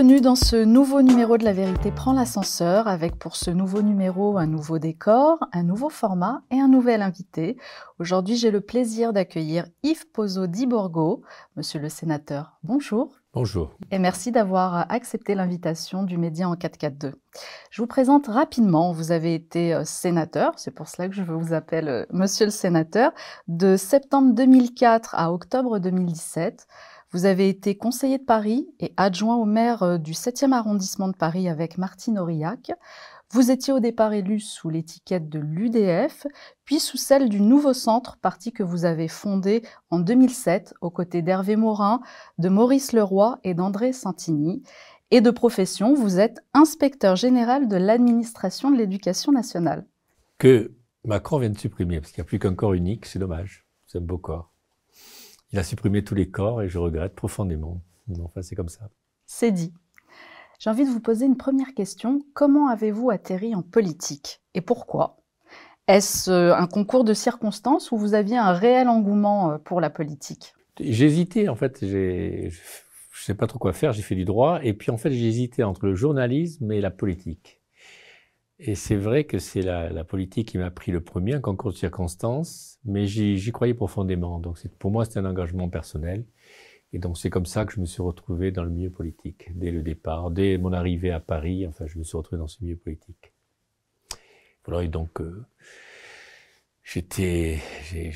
Bienvenue dans ce nouveau numéro de La Vérité prend l'ascenseur avec pour ce nouveau numéro un nouveau décor, un nouveau format et un nouvel invité. Aujourd'hui, j'ai le plaisir d'accueillir Yves Pozzo di Borgo. Monsieur le sénateur, bonjour. Bonjour. Et merci d'avoir accepté l'invitation du Média en 442. Je vous présente rapidement. Vous avez été euh, sénateur, c'est pour cela que je vous appelle euh, Monsieur le sénateur, de septembre 2004 à octobre 2017. Vous avez été conseiller de Paris et adjoint au maire euh, du 7e arrondissement de Paris avec Martine Aurillac. Vous étiez au départ élu sous l'étiquette de l'UDF, puis sous celle du Nouveau Centre, parti que vous avez fondé en 2007 aux côtés d'Hervé Morin, de Maurice Leroy et d'André Santini. Et de profession, vous êtes inspecteur général de l'administration de l'éducation nationale. Que Macron vient de supprimer, parce qu'il n'y a plus qu'un corps unique, c'est dommage. C'est un beau corps. Il a supprimé tous les corps et je regrette profondément. Enfin, c'est comme ça. C'est dit. J'ai envie de vous poser une première question. Comment avez-vous atterri en politique et pourquoi? Est-ce euh, un concours de circonstances ou vous aviez un réel engouement euh, pour la politique? Hésité, en fait. Je ne sais pas trop quoi faire. J'ai fait du droit. Et puis, en fait, hésité entre le journalisme et la politique. Et c'est vrai que c'est la, politique qui m'a pris le premier, un concours de circonstances, mais j'y croyais profondément. Donc pour moi, c'était un engagement personnel. Et donc c'est comme ça que je me suis retrouvé dans le milieu politique, dès le départ, dès mon arrivée à Paris, enfin je me suis retrouvé dans ce milieu politique. Voilà, et donc euh, j'ai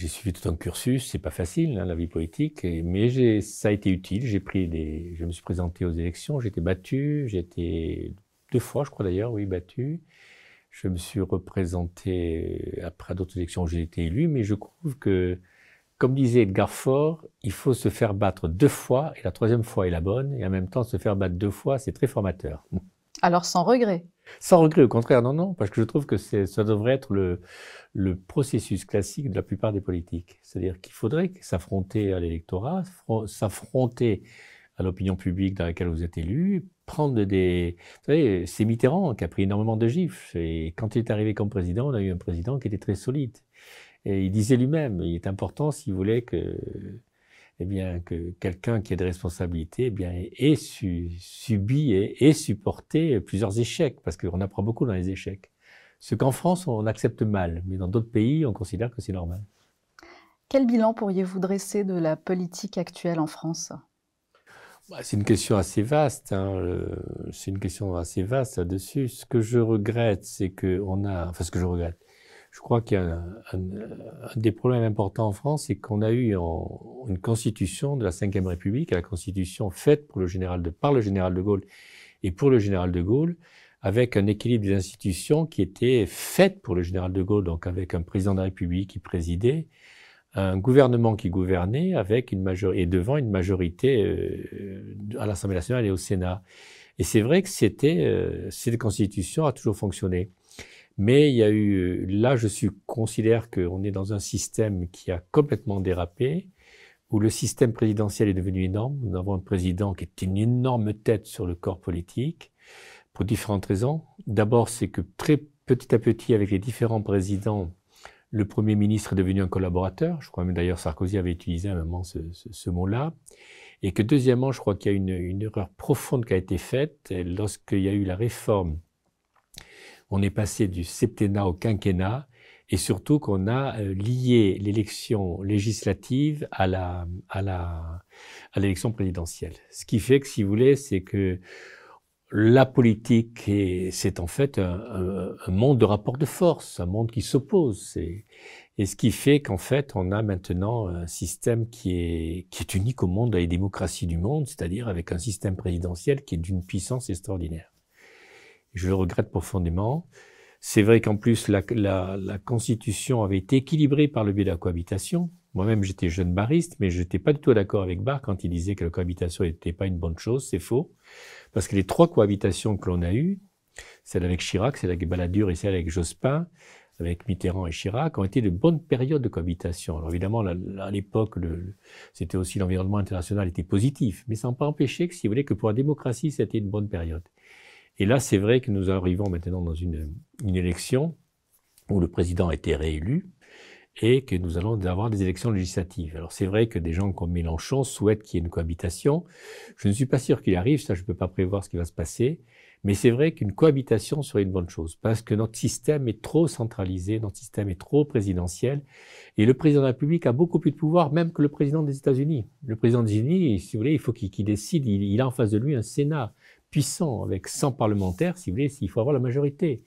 suivi tout un cursus, c'est pas facile hein, la vie politique, mais ça a été utile. J'ai pris des, je me suis présenté aux élections, j'ai été battu, j'ai été deux fois, je crois d'ailleurs, oui, battu. Je me suis représenté après d'autres élections où j'ai été élu, mais je trouve que, comme disait Edgar Faure, il faut se faire battre deux fois et la troisième fois est la bonne, et en même temps se faire battre deux fois, c'est très formateur. Alors sans regret Sans regret, au contraire, non, non, parce que je trouve que ça devrait être le, le processus classique de la plupart des politiques. C'est-à-dire qu'il faudrait s'affronter à l'électorat, s'affronter à l'opinion publique dans laquelle vous êtes élu, prendre des... Vous savez, c'est Mitterrand qui a pris énormément de gifs. Et quand il est arrivé comme président, on a eu un président qui était très solide. Et il disait lui-même, il est important s'il voulait que, eh bien, que quelqu'un qui a des responsabilités, eh bien, ait subi et ait supporté plusieurs échecs, parce qu'on apprend beaucoup dans les échecs. Ce qu'en France, on accepte mal, mais dans d'autres pays, on considère que c'est normal. Quel bilan pourriez-vous dresser de la politique actuelle en France? C'est une question assez vaste. Hein, c'est une question assez vaste là-dessus. Ce que je regrette, c'est que on a, enfin ce que je regrette, je crois qu'il y a un, des problèmes importants en France, c'est qu'on a eu une constitution de la Ve République, la constitution faite pour le général de, par le général de Gaulle et pour le général de Gaulle, avec un équilibre des institutions qui était fait pour le général de Gaulle, donc avec un président de la République qui présidait, un gouvernement qui gouvernait avec une majorité et devant une majorité euh, à l'Assemblée nationale et au Sénat. Et c'est vrai que c'était euh, cette constitution a toujours fonctionné. Mais il y a eu là, je suis considère qu'on est dans un système qui a complètement dérapé, où le système présidentiel est devenu énorme. Nous avons un président qui est une énorme tête sur le corps politique pour différentes raisons. D'abord, c'est que très petit à petit, avec les différents présidents, le Premier ministre est devenu un collaborateur. Je crois même d'ailleurs Sarkozy avait utilisé à un moment ce, mot-là. Et que deuxièmement, je crois qu'il y a une, erreur profonde qui a été faite lorsqu'il y a eu la réforme. On est passé du septennat au quinquennat et surtout qu'on a euh, lié l'élection législative à la à la à l'élection présidentielle. Ce qui fait que, si vous voulez, c'est que la politique, c'est en fait un, monde de rapport de force, un monde qui s'oppose. Et ce qui fait qu'en fait, on a maintenant un système qui est, qui est unique au monde, dans les démocraties du monde, c'est-à-dire avec un système présidentiel qui est d'une puissance extraordinaire. Je le regrette profondément. C'est vrai qu'en plus, la, la, Constitution avait été équilibrée par le biais de la cohabitation. Moi-même, j'étais jeune bariste, mais je n'étais pas du tout d'accord avec Barr quand il disait que la cohabitation n'était pas une bonne chose. C'est faux. Parce que les trois cohabitations que l'on a eues, celle avec Chirac, celle avec Balladur et celle avec Jospin, avec Mitterrand et Chirac, ont été de bonnes périodes de cohabitation. Alors évidemment, à l'époque, c'était aussi l'environnement international était positif, mais ça n'a pas empêché que, si vous voulez, que pour la démocratie, c'était une bonne période. Et là, c'est vrai que nous arrivons maintenant dans une, une élection où le président a été réélu, et que nous allons avoir des élections législatives. Alors c'est vrai que des gens comme Mélenchon souhaitent qu'il y ait une cohabitation. Je ne suis pas sûr qu'il arrive, ça je ne peux pas prévoir ce qui va se passer. Mais c'est vrai qu'une cohabitation serait une bonne chose, parce que notre système est trop centralisé, notre système est trop présidentiel, et le président de la République a beaucoup plus de pouvoir même que le président des États-Unis. Le président des États-Unis, si vous voulez, il faut qu'il décide, il, il, a en face de lui un Sénat puissant, avec 100 parlementaires, si vous voulez, s'il faut avoir la majorité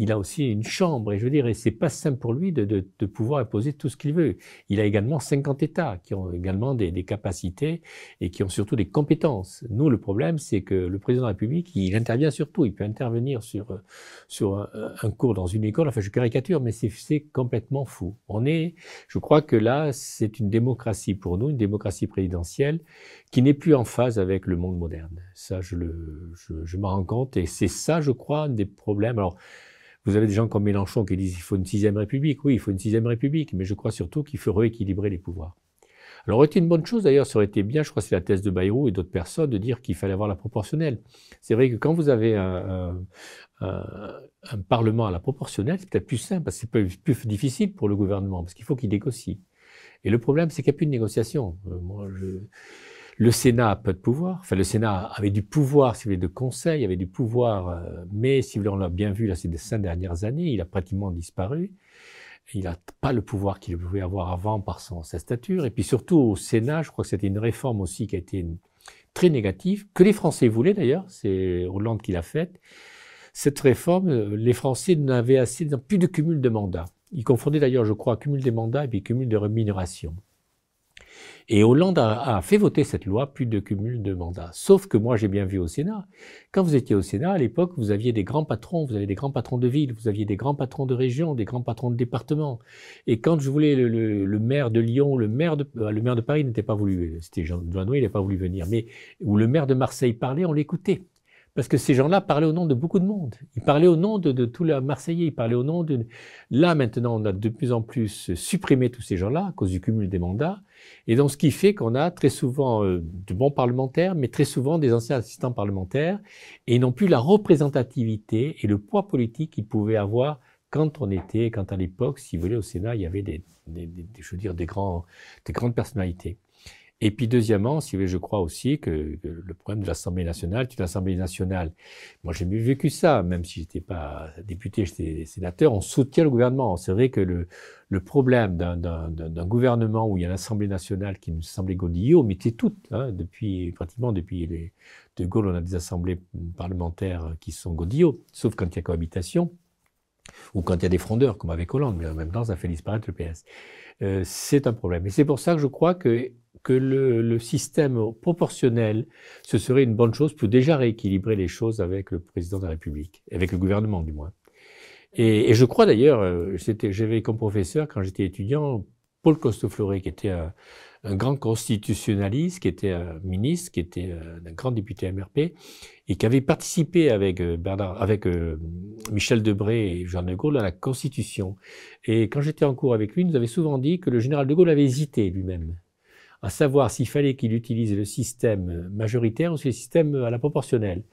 il a aussi une chambre, et je veux dire, c'est pas simple pour lui de, de, de, pouvoir imposer tout ce qu'il veut. Il a également 50 États qui ont également des, des, capacités et qui ont surtout des compétences. Nous, le problème, c'est que le président de la République, il intervient sur tout. Il peut intervenir sur, sur un, un cours dans une école. Enfin, je caricature, mais c'est complètement fou. On est, je crois que là, c'est une démocratie pour nous, une démocratie présidentielle qui n'est plus en phase avec le monde moderne. Ça, je, le, je, je m'en rends compte, et c'est ça, je crois, un des problèmes. Alors, vous avez des gens comme Mélenchon qui disent qu'il faut une sixième république. Oui, il faut une sixième république, mais je crois surtout qu'il faut rééquilibrer les pouvoirs. Alors, aurait été une bonne chose d'ailleurs, ça aurait été bien, je crois que c'est la thèse de Bayrou et d'autres personnes, de dire qu'il fallait avoir la proportionnelle. C'est vrai que quand vous avez un, Parlement à la proportionnelle, c'est peut-être plus simple, parce que c'est plus, plus difficile pour le gouvernement, parce qu'il faut qu'il négocie. Et le problème, c'est qu'il n'y a plus de négociation. Euh, moi, je, le Sénat a peu de pouvoir. Enfin, le Sénat avait du pouvoir, si vous voulez, de conseil, avait du pouvoir, euh, mais si vous voulez, on l'a bien vu là ces cinq dernières années, il a pratiquement disparu. Il n'a pas le pouvoir qu'il pouvait avoir avant par son, sa stature. Et puis surtout au Sénat, je crois que c'était une réforme aussi qui a été très négative, que les Français voulaient d'ailleurs, c'est Hollande qui l'a faite. Cette réforme, euh, les Français n'avaient assez, plus de cumul de mandats. Ils confondaient d'ailleurs, je crois, cumul des mandats et puis cumul de rémunération. Et Hollande a, fait voter cette loi, plus de cumul de mandats. Sauf que moi, j'ai bien vu au Sénat. Quand vous étiez au Sénat, à l'époque, vous aviez des grands patrons, vous aviez des grands patrons de ville, vous aviez des grands patrons de région, des grands patrons de département. Et quand je voulais le, maire de Lyon, le maire de, euh, le maire de Paris n'était pas voulu, c'était Jean Douaneau, il n'a pas voulu venir. Mais où le maire de Marseille parlait, on l'écoutait. Parce que ces gens-là parlaient au nom de beaucoup de monde. Ils parlaient au nom de, de tous les Marseillais. Ils parlaient au nom de. Là, maintenant, on a de plus en plus supprimé tous ces gens-là à cause du cumul des mandats. Et donc, ce qui fait qu'on a très souvent euh, de bons parlementaires, mais très souvent des anciens assistants parlementaires, et non plus la représentativité et le poids politique qu'ils pouvaient avoir quand on était, quand à l'époque, si vous voulez, au Sénat, il y avait des, des je veux dire, des, grands, des grandes personnalités. Et puis deuxièmement, si je crois aussi que, le problème de l'Assemblée nationale, c'est une Assemblée nationale. Moi, j'ai mieux vécu ça, même si j'étais pas député, j'étais sénateur. On soutient le gouvernement. C'est vrai que le, problème d'un gouvernement où il y a l'Assemblée nationale qui nous semblait godillot, mais c'est toutes, hein, depuis pratiquement depuis de Gaulle, on a des assemblées parlementaires qui sont godillots, sauf quand il y a cohabitation ou quand il y a des frondeurs, comme avec Hollande, mais en même temps, ça fait disparaître le PS. Euh, c'est un problème. Et c'est pour ça que je crois que que le, système proportionnel, ce serait une bonne chose pour déjà rééquilibrer les choses avec le président de la République, avec le gouvernement du moins. Et, je crois d'ailleurs, euh, j'avais comme professeur quand j'étais étudiant Paul Costefleuret, qui était un, un, grand constitutionnaliste, qui était un ministre, qui était un grand député MRP, et qui avait participé avec euh, Bernard, avec euh, Michel Debré et Jean de Gaulle à la Constitution. Et quand j'étais en cours avec lui, il nous avait souvent dit que le général de Gaulle avait hésité lui-même à savoir s'il fallait qu'il utilise le système majoritaire ou le système à la proportionnelle.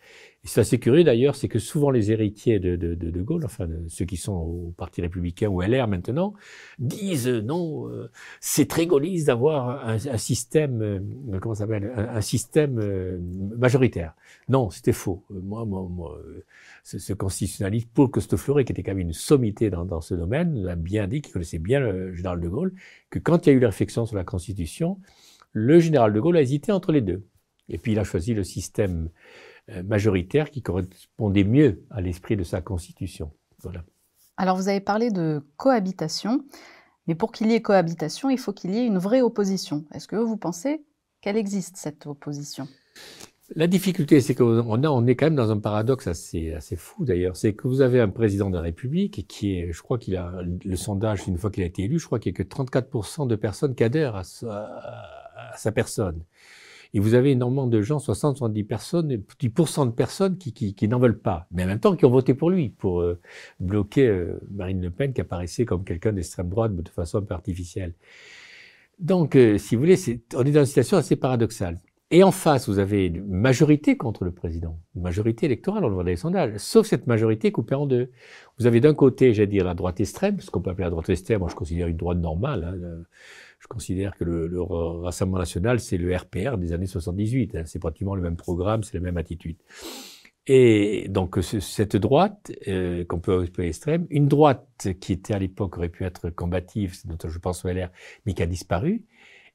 Et c'est assez curieux d'ailleurs, c'est que souvent les héritiers de, de, de, de Gaulle, enfin ceux qui sont au Parti républicain ou LR maintenant, disent non, euh, c'est très gaulliste d'avoir un, un, système, euh, comment ça s'appelle, un, un, système euh, majoritaire. Non, c'était faux. Moi, moi, moi ce, ce constitutionnaliste Paul Costefleuret, qui était quand même une sommité dans, dans ce domaine, l'a bien dit, qui connaissait bien le général de Gaulle, que quand il y a eu la réflexion sur la Constitution, le général de Gaulle a hésité entre les deux. Et puis il a choisi le système euh, majoritaire qui correspondait mieux à l'esprit de sa constitution. Voilà. Alors vous avez parlé de cohabitation, mais pour qu'il y ait cohabitation, il faut qu'il y ait une vraie opposition. Est-ce que vous pensez qu'elle existe, cette opposition? La difficulté, c'est qu'on on est quand même dans un paradoxe assez, assez fou d'ailleurs. C'est que vous avez un président de la République qui est, je crois qu'il a, le sondage, une fois qu'il a été élu, je crois qu'il y a que 34% de personnes qui adhèrent à sa, à sa personne. Et vous avez énormément de gens, 60, 70 personnes, 10% de personnes qui, n'en veulent pas, mais en même temps qui ont voté pour lui, pour euh, bloquer euh, Marine Le Pen, qui apparaissait comme quelqu'un d'extrême droite, de façon un peu artificielle. Donc, euh, si vous voulez, on est dans une situation assez paradoxale. Et en face, vous avez une majorité contre le président, une majorité électorale, on le voit dans les sondages, sauf cette majorité coupée en deux. Vous avez d'un côté, j'allais dire, la droite extrême, ce qu'on peut appeler la droite extrême, moi je considère une droite normale. Hein, je considère que le, le Rassemblement national, c'est le RPR des années 78. Hein, c'est pratiquement le même programme, c'est la même attitude. Et donc cette droite, euh, qu'on peut appeler extrême, une droite qui était à l'époque aurait pu être combative, je pense au LR, mais qui a disparu,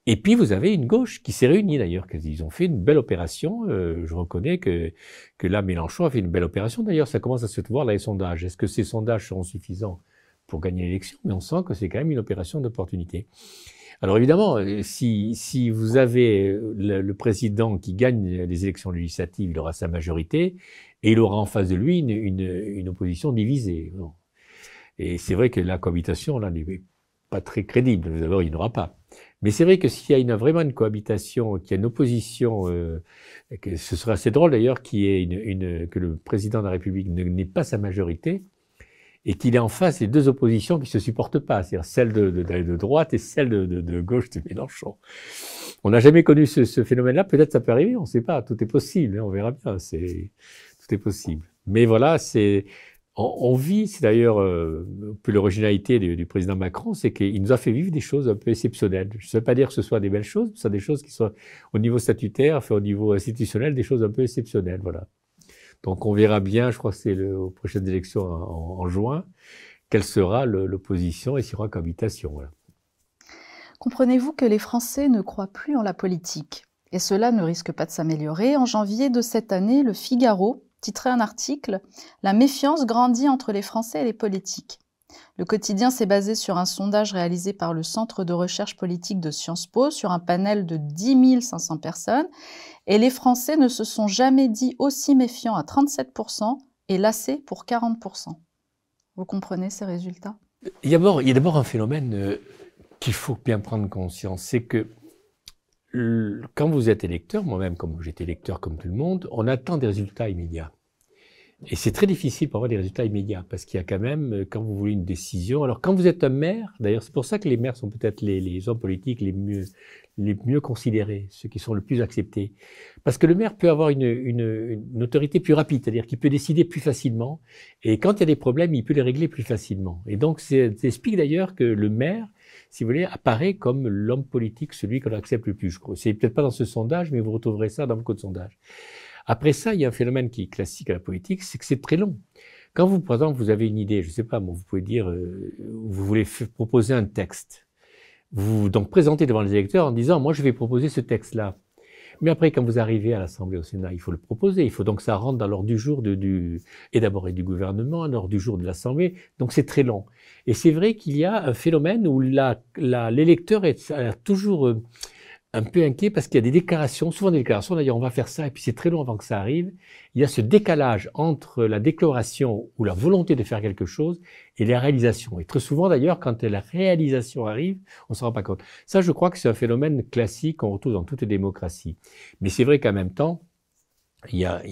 et puis vous avez une gauche qui s'est réunie d'ailleurs, ils ont fait une belle opération. Euh, je reconnais que, que là, Mélenchon a fait une belle opération. D'ailleurs, ça commence à se voir dans les sondages. Est-ce que ces sondages seront suffisants pour gagner l'élection? Mais on sent que c'est quand même une opération d'opportunité. Alors évidemment, euh, si, si vous avez euh, le, président qui gagne les élections législatives, il aura sa majorité et il aura en face de lui une, une, une opposition divisée. Et c'est vrai que la cohabitation, là, n'est pas très crédible. D'abord, il n'y aura pas. Mais c'est vrai que s'il y a une, vraiment une cohabitation, qu'il y a une opposition, euh, que ce serait assez drôle d'ailleurs ait une, une, que le président de la République n'ait pas sa majorité et qu'il ait en face les deux oppositions qui se supportent pas, c'est-à-dire celle de, de, droite et celle de, gauche de Mélenchon. On n'a jamais connu ce, phénomène-là, peut-être ça peut arriver, on ne sait pas, tout est possible, hein, on verra bien, tout est possible. Mais voilà, on, vit, c'est d'ailleurs euh, un l'originalité du, président Macron, c'est qu'il nous a fait vivre des choses un peu exceptionnelles. Je ne veux pas dire que ce soit des belles choses, mais ce sont des choses qui sont au niveau statutaire, fait au niveau institutionnel, des choses un peu exceptionnelles. Voilà. Donc on verra bien, je crois que c'est aux prochaines élections en, juin, quelle sera l'opposition et s'il y aura cohabitation. Comprenez-vous que les Français ne croient plus en la politique? Et cela ne risque pas de s'améliorer. En janvier de cette année, le Figaro titrait un article La méfiance grandit entre les Français et les politiques. Le quotidien s'est basé sur un sondage réalisé par le Centre de recherche politique de Sciences Po sur un panel de 10 500 personnes et les Français ne se sont jamais dit aussi méfiants à 37% et lassés pour 40%. Vous comprenez ces résultats? Il y a d'abord un phénomène euh, qu'il faut bien prendre conscience, c'est que quand vous êtes électeur, moi-même comme j'étais électeur comme tout le monde, on attend des résultats immédiats. Et c'est très difficile pour avoir des résultats immédiats, parce qu'il y a quand même, euh, quand vous voulez une décision, alors quand vous êtes un maire, d'ailleurs c'est pour ça que les maires sont peut-être les, hommes politiques les mieux, les mieux considérés, ceux qui sont le plus acceptés. Parce que le maire peut avoir une, une, une autorité plus rapide, c'est-à-dire qu'il peut décider plus facilement, et quand il y a des problèmes, il peut les régler plus facilement. Et donc ça explique d'ailleurs que le maire, si vous voulez, apparaît comme l'homme politique, celui qu'on accepte le plus. C'est peut-être pas dans ce sondage, mais vous retrouverez ça dans beaucoup de sondages. Après ça, il y a un phénomène qui est classique à la politique, c'est que c'est très long. Quand vous, par exemple, vous avez une idée, je ne sais pas, vous pouvez dire, euh, vous voulez proposer un texte. Vous vous donc présentez devant les électeurs en disant, moi je vais proposer ce texte-là. Mais après, quand vous arrivez à l'Assemblée, au Sénat, il faut le proposer. Il faut donc que ça rentre dans l'ordre du jour de, du, et d'abord du gouvernement, l'ordre du jour de l'Assemblée. Donc c'est très long. Et c'est vrai qu'il y a un phénomène où l'électeur est toujours euh, un peu inquiet parce qu'il y a des déclarations, souvent des déclarations, d'ailleurs on va faire ça et puis c'est très long avant que ça arrive. Il y a ce décalage entre la déclaration ou la volonté de faire quelque chose et la réalisation. Et très souvent d'ailleurs, quand la réalisation arrive, on ne s'en rend pas compte. Ça, je crois que c'est un phénomène classique qu'on retrouve dans toutes les démocraties. Mais c'est vrai qu'en même temps, il y a,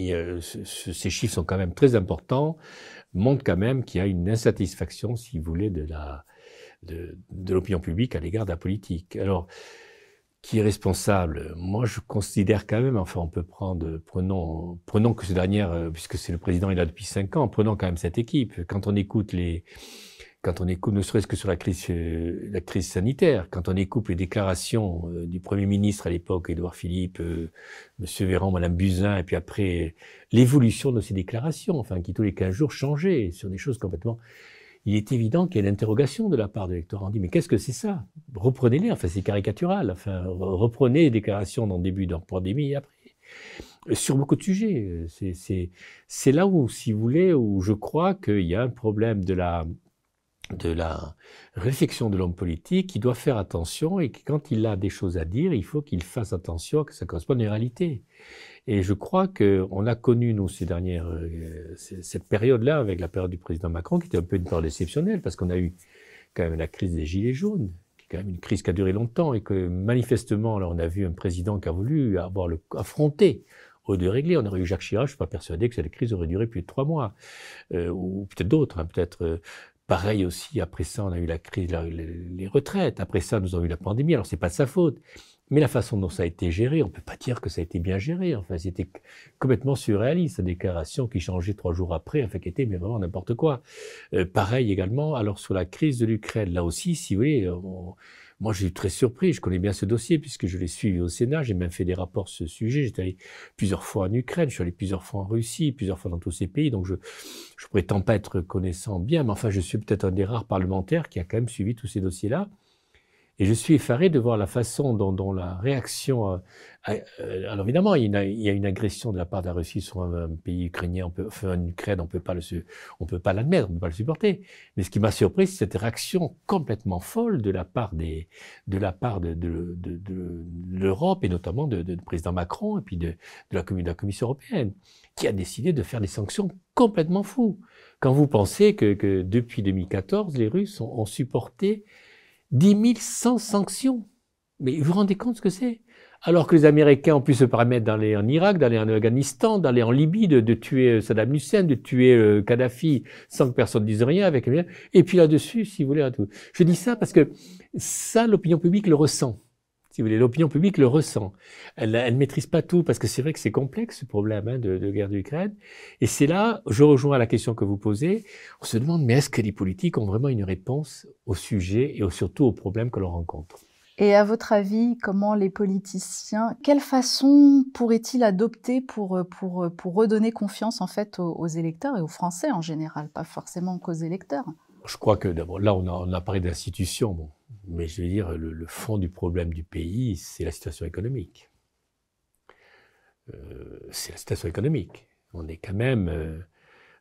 ces chiffres sont quand même très importants, montrent quand même qu'il y a une insatisfaction, si vous voulez, de la de, de l'opinion publique à l'égard de la politique. Alors, qui est responsable Moi, je considère quand même, enfin, on peut prendre, prenons, prenons que ce dernier, euh, puisque c'est le président, il est là depuis cinq ans, prenons quand même cette équipe. Quand on écoute les, quand on écoute, ne serait-ce que sur la crise, euh, la crise sanitaire, quand on écoute les déclarations euh, du Premier ministre à l'époque, Édouard Philippe, Monsieur Véran, Madame Buzyn, et puis après l'évolution de ces déclarations, enfin, qui tous les 15 jours changeaient sur des choses complètement il est évident qu'il y a une interrogation de la part de l'électorat. On dit, mais qu'est-ce que c'est ça? Reprenez-les, enfin c'est caricatural, enfin reprenez les déclarations dans le début de la pandémie et après. Sur beaucoup de sujets, c'est là où, si vous voulez, où je crois qu'il y a un problème de la, réflexion de l'homme politique qui doit faire attention et que quand il a des choses à dire, il faut qu'il fasse attention que ça corresponde à une réalité. Et je crois qu'on a connu, nous, ces dernières, euh, cette période-là, avec la période du président Macron, qui était un peu une période exceptionnelle, parce qu'on a eu quand même la crise des Gilets jaunes, qui est quand même une crise qui a duré longtemps, et que manifestement, là, on a vu un président qui a voulu avoir le, affronter au de régler. On aurait eu Jacques Chirac, je ne suis pas persuadé que cette crise aurait duré plus de trois mois, euh, ou peut-être d'autres, hein, peut-être. Euh, pareil aussi, après ça, on a eu la crise, les retraites. Après ça, nous avons eu la pandémie. Alors, c'est pas de sa faute. Mais la façon dont ça a été géré, on ne peut pas dire que ça a été bien géré. Enfin, c'était complètement surréaliste. Sa déclaration qui changeait trois jours après, enfin, qui était vraiment n'importe quoi. Euh, pareil également, alors sur la crise de l'Ukraine, là aussi, si vous voulez, moi, j'ai été très surpris. Je connais bien ce dossier puisque je l'ai suivi au Sénat. J'ai même fait des rapports sur ce sujet. J'étais allé plusieurs fois en Ukraine. Je suis allé plusieurs fois en Russie, plusieurs fois dans tous ces pays. Donc, je, je prétends pas être connaissant bien, mais enfin, je suis peut-être un des rares parlementaires qui a quand même suivi tous ces dossiers-là. Et je suis effaré de voir la façon dont, la réaction. Euh, euh, alors évidemment, il y, a, une agression de la part de la Russie sur un, pays ukrainien, on peut, enfin, en Ukraine, on on peut pas l'admettre, on peut pas le supporter. Mais ce qui m'a surpris, c'est cette réaction complètement folle de la part de l'Europe et notamment de, de, président Macron et puis de, la, Commission européenne, qui a décidé de faire des sanctions complètement fous. Quand vous pensez que, depuis 2014, les Russes ont supporté 10 100 sanctions. Mais vous vous rendez compte ce que c'est? Alors que les Américains ont pu se permettre d'aller en Irak, d'aller en Afghanistan, d'aller en Libye, de, tuer euh, Saddam Hussein, de tuer euh, Kadhafi sans que personne ne dise rien avec Et puis là-dessus, si vous voulez, tout. je dis ça parce que ça, l'opinion publique le ressent si vous voulez, l'opinion publique le ressent. Elle ne maîtrise pas tout, parce que c'est vrai que c'est complexe, ce problème hein, de, guerre d'Ukraine. Et c'est là, je rejoins la question que vous posez, on se demande, mais est-ce que les politiques ont vraiment une réponse au sujet et surtout aux problèmes que l'on rencontre? Et à votre avis, comment les politiciens, quelle façon pourraient-ils adopter pour, pour, pour redonner confiance en fait aux, électeurs et aux Français en général, pas forcément qu'aux électeurs? Je crois que d'abord, là, on a, parlé d'institutions. Mais je veux dire, le, fond du problème du pays, c'est la situation économique. Euh, c'est la situation économique. On est quand même, euh,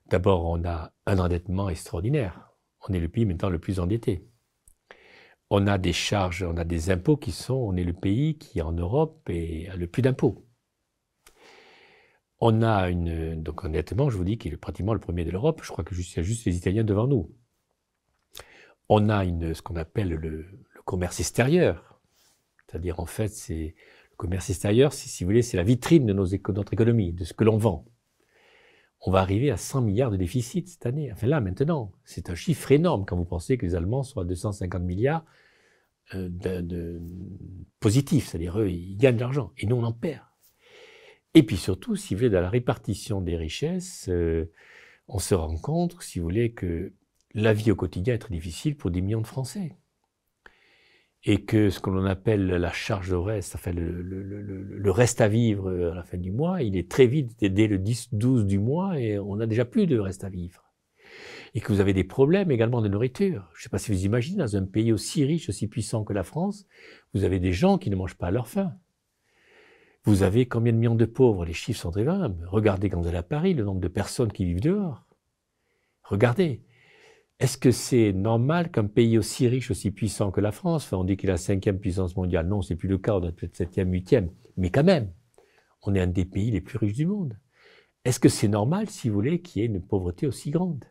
d'abord, on a un endettement extraordinaire. On est le pays maintenant le plus endetté. On a des charges, on a des impôts qui sont, on est le pays qui en Europe a le plus d'impôts. On a une, donc honnêtement, je vous dis qu'il est pratiquement le premier de l'Europe. Je crois que y a juste les Italiens devant nous on a une, ce qu'on appelle le, commerce extérieur. C'est-à-dire, en fait, c'est le commerce extérieur, si, vous voulez, c'est la vitrine de notre économie, de ce que l'on vend. On va arriver à 100 milliards de déficit cette année. Enfin là, maintenant, c'est un chiffre énorme quand vous pensez que les Allemands sont à 250 milliards euh, de, positifs. C'est-à-dire, eux, ils gagnent de l'argent et nous, on en perd. Et puis surtout, si vous voulez, dans la répartition des richesses, euh, on se rend compte, si vous voulez, que la vie au quotidien est très difficile pour des millions de Français. Et que ce que l'on appelle la charge de reste, enfin le, reste à vivre à la fin du mois, il est très vite dès le 10-12 du mois et on n'a déjà plus de reste à vivre. Et que vous avez des problèmes également de nourriture. Je ne sais pas si vous imaginez, dans un pays aussi riche, aussi puissant que la France, vous avez des gens qui ne mangent pas à leur faim. Vous avez combien de millions de pauvres? Les chiffres sont très Regardez quand vous allez à Paris, le nombre de personnes qui vivent dehors. Regardez. Est-ce que c'est normal qu'un pays aussi riche, aussi puissant que la France, on dit qu'il est la cinquième puissance mondiale, non, c'est plus le cas, on est peut-être septième, huitième, mais quand même, on est un des pays les plus riches du monde. Est-ce que c'est normal, si vous voulez, qu'il y ait une pauvreté aussi grande?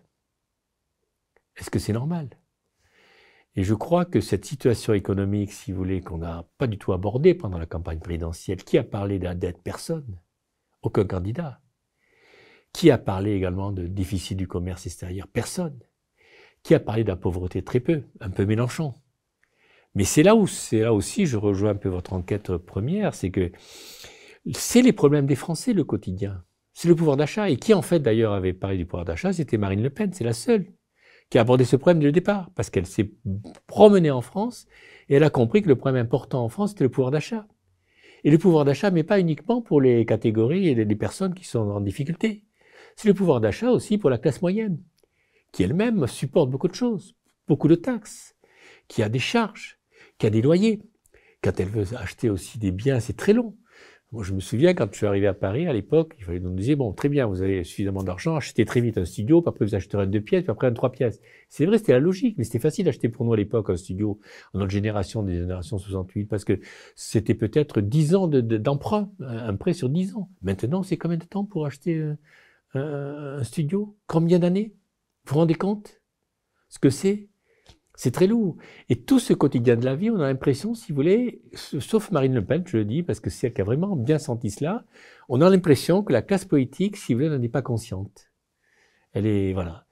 Est-ce que c'est normal? Et je crois que cette situation économique, si vous voulez, qu'on n'a pas du tout abordée pendant la campagne présidentielle, qui a parlé de la dette? Personne. Aucun candidat. Qui a parlé également de déficit du commerce extérieur? Personne. Qui a parlé de la pauvreté Très peu, un peu Mélenchon. Mais c'est là où, c'est là aussi, je rejoins un peu votre enquête première, c'est que c'est les problèmes des Français, le quotidien. C'est le pouvoir d'achat. Et qui, en fait, d'ailleurs, avait parlé du pouvoir d'achat, c'était Marine Le Pen. C'est la seule qui a abordé ce problème dès le départ. Parce qu'elle s'est promenée en France et elle a compris que le problème important en France, c'était le pouvoir d'achat. Et le pouvoir d'achat, mais pas uniquement pour les catégories et les personnes qui sont en difficulté. C'est le pouvoir d'achat aussi pour la classe moyenne qui elle-même supporte beaucoup de choses, beaucoup de taxes, qui a des charges, qui a des loyers. Quand elle veut acheter aussi des biens, c'est très long. Moi, je me souviens quand je suis arrivé à Paris à l'époque, il fallait nous dire bon, très bien, vous avez suffisamment d'argent, achetez très vite un studio, puis après vous acheterez deux pièces, puis après un trois pièces. C'est vrai, c'était la logique, mais c'était facile d'acheter pour nous à l'époque un studio, en notre génération, des générations 68, parce que c'était peut-être dix ans d'emprunt, un prêt sur dix ans. Maintenant, c'est combien de temps pour acheter euh, un studio? Combien d'années? Vous vous rendez compte ce que c'est? C'est très lourd. Et tout ce quotidien de la vie, on a l'impression, si vous voulez, sauf Marine Le Pen, je le dis, parce que c'est elle qui a vraiment bien senti cela, on a l'impression que la classe politique, si vous voulez, n'en est pas consciente. Elle est, voilà.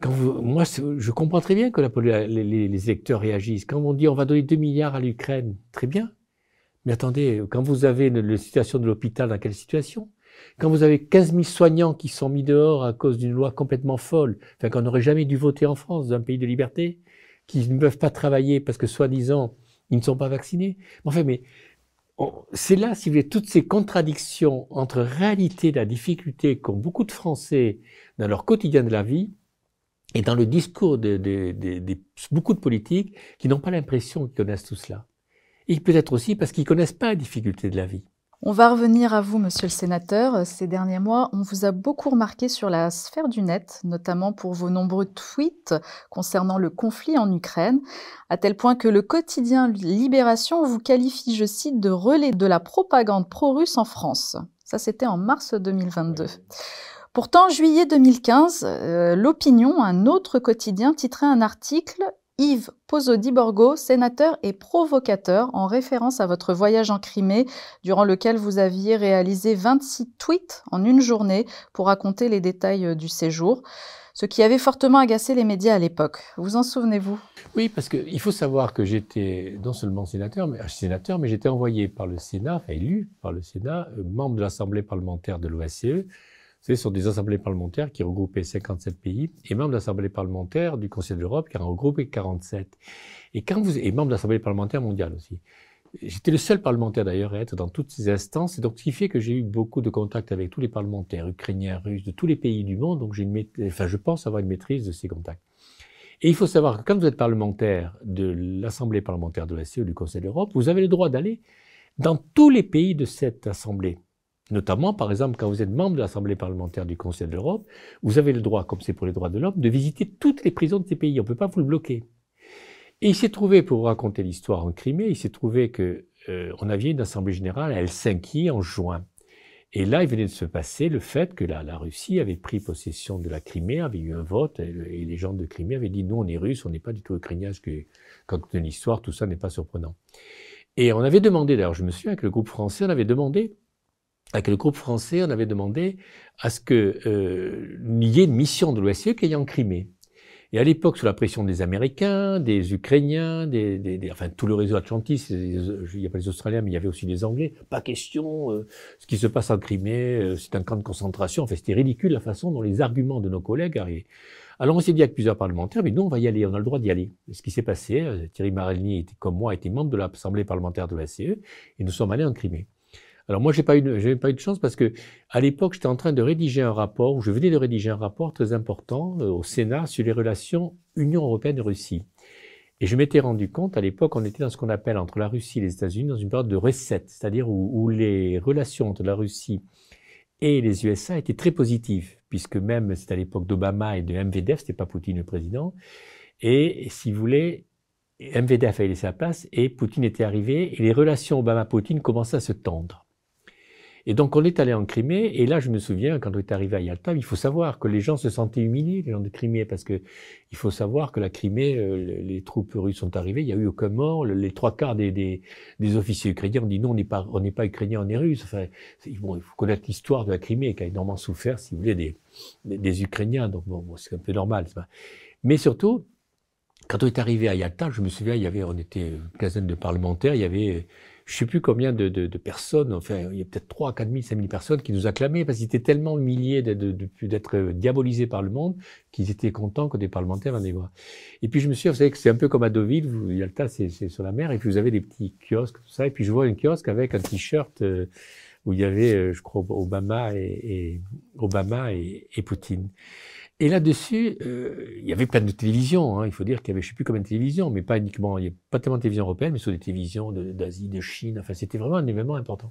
Quand vous, moi, je comprends très bien que les, électeurs réagissent. Quand on dit on va donner 2 milliards à l'Ukraine, très bien. Mais attendez, quand vous avez la situation de l'hôpital, dans quelle situation? Quand vous avez 15 000 soignants qui sont mis dehors à cause d'une loi complètement folle, enfin qu'on n'aurait jamais dû voter en France, dans un pays de liberté, qui ne peuvent pas travailler parce que soi-disant ils ne sont pas vaccinés. Enfin, mais c'est là, si vous voulez, toutes ces contradictions entre réalité la difficulté qu'ont beaucoup de Français dans leur quotidien de la vie et dans le discours de, beaucoup de politiques qui n'ont pas l'impression qu'ils connaissent tout cela. Et peut-être aussi parce qu'ils connaissent pas la difficulté de la vie. On va revenir à vous, monsieur le sénateur. Ces derniers mois, on vous a beaucoup remarqué sur la sphère du net, notamment pour vos nombreux tweets concernant le conflit en Ukraine, à tel point que le quotidien Libération vous qualifie, je cite, de relais de la propagande pro-russe en France. Ça, c'était en mars 2022. Pourtant, en juillet 2015, euh, l'opinion, un autre quotidien, titrait un article Yves Pozodi-Borgo, sénateur et provocateur, en référence à votre voyage en Crimée, durant lequel vous aviez réalisé 26 tweets en une journée pour raconter les détails euh, du séjour, ce qui avait fortement agacé les médias à l'époque. Vous en souvenez-vous? Oui, parce qu'il faut savoir que j'étais non seulement sénateur, mais, euh, sénateur, mais j'étais envoyé par le Sénat, élu par le Sénat, euh, membre de l'Assemblée parlementaire de l'OSCE, ce sont des assemblées parlementaires qui regroupaient 57 pays et membre de l'Assemblée parlementaire du Conseil de l'Europe qui a regroupé 47. Et quand vous, et membre de l'Assemblée parlementaire mondiale aussi. J'étais le seul parlementaire d'ailleurs à être dans toutes ces instances, et donc ce qui fait que j'ai eu beaucoup de contacts avec tous les parlementaires ukrainiens, russes, de tous les pays du monde, donc j'ai une, enfin, je pense avoir une maîtrise de ces contacts. Et il faut savoir que quand vous êtes parlementaire de l'Assemblée parlementaire de la CE du Conseil de l'Europe, vous avez le droit d'aller dans tous les pays de cette Assemblée. Notamment, par exemple, quand vous êtes membre de l'Assemblée parlementaire du Conseil de l'Europe, vous avez le droit, comme c'est pour les droits de l'homme, de visiter toutes les prisons de ces pays. On ne peut pas vous le bloquer. Et il s'est trouvé, pour vous raconter l'histoire en Crimée, il s'est trouvé que euh, on avait une assemblée générale à Helsinki en juin. Et là, il venait de se passer le fait que la, Russie avait pris possession de la Crimée, avait eu un vote, et, les gens de Crimée avaient dit nous, on est russes, on n'est pas du tout ukrainiens, parce que quand on l'histoire, tout ça n'est pas surprenant. Et on avait demandé, d'ailleurs, je me souviens que le groupe français, on avait demandé avec le groupe français, on avait demandé à ce qu'il euh, y ait une mission de l'OSCE qui aille en Crimée. Et à l'époque, sous la pression des Américains, des Ukrainiens, des, des, enfin tout le réseau atlantiste, il n'y a pas les Australiens, mais il y avait aussi les Anglais. Pas question, euh, ce qui se passe en Crimée, euh, c'est un camp de concentration. Enfin, c'était ridicule la façon dont les arguments de nos collègues arrivaient. Alors on s'est dit avec plusieurs parlementaires, mais nous on va y aller, on a le droit d'y aller. ce qui s'est passé, euh, Thierry Marelny comme moi, était membre de l'Assemblée parlementaire de la CE, et nous sommes allés en Crimée. Alors moi, j'ai pas eu, j'ai pas eu de chance parce que à l'époque, j'étais en train de rédiger un rapport, ou je venais de rédiger un rapport très important euh, au Sénat sur les relations Union européenne-Russie. Et je m'étais rendu compte, à l'époque, on était dans ce qu'on appelle entre la Russie et les États-Unis dans une période de recette, c'est-à-dire où, les relations entre la Russie et les USA étaient très positives, puisque même c'était à l'époque d'Obama et de MVDF, c'était pas Poutine le président. Et si vous voulez, MVDF avait laissé sa place et Poutine était arrivé et les relations Obama-Poutine commençaient à se tendre. Et donc on est allé en Crimée, et là je me souviens, quand on est arrivé à Yalta, il faut savoir que les gens se sentaient humiliés, les gens de Crimée, parce que il faut savoir que la Crimée, euh, les troupes russes sont arrivées, il n'y a eu aucun mort, les trois quarts des, des, officiers ukrainiens ont dit non, on n'est pas, on pas ukrainien, on est russe. Enfin, il faut connaître l'histoire de la Crimée, qui a énormément souffert, si vous voulez, des, des, Ukrainiens, donc bon, c'est un peu normal. Mais surtout, quand on est arrivé à Yalta, je me souviens, il y avait, on était une quinzaine de parlementaires, il y avait je sais plus combien de, de, de, personnes, enfin, il y a peut-être 3, 4 000, 5 000 personnes qui nous acclamaient parce qu'ils étaient tellement humiliés d'être diabolisés par le monde qu'ils étaient contents que des parlementaires venaient voir. Et puis je me suis dit, vous savez que c'est un peu comme à Deauville, vous, Yalta, c'est sur la mer, et puis vous avez des petits kiosques, tout ça, et puis je vois un kiosque avec un t-shirt euh, où il y avait, euh, je crois, Obama et, et Obama et Poutine. Et là-dessus, euh, il y avait plein de télévisions. Hein. Il faut dire qu'il y avait, je sais plus combien de télévisions, mais pas uniquement, il n'y a pas tellement de télévisions européennes, mais sur des télévisions d'Asie, de, Chine. Enfin, c'était vraiment un événement important.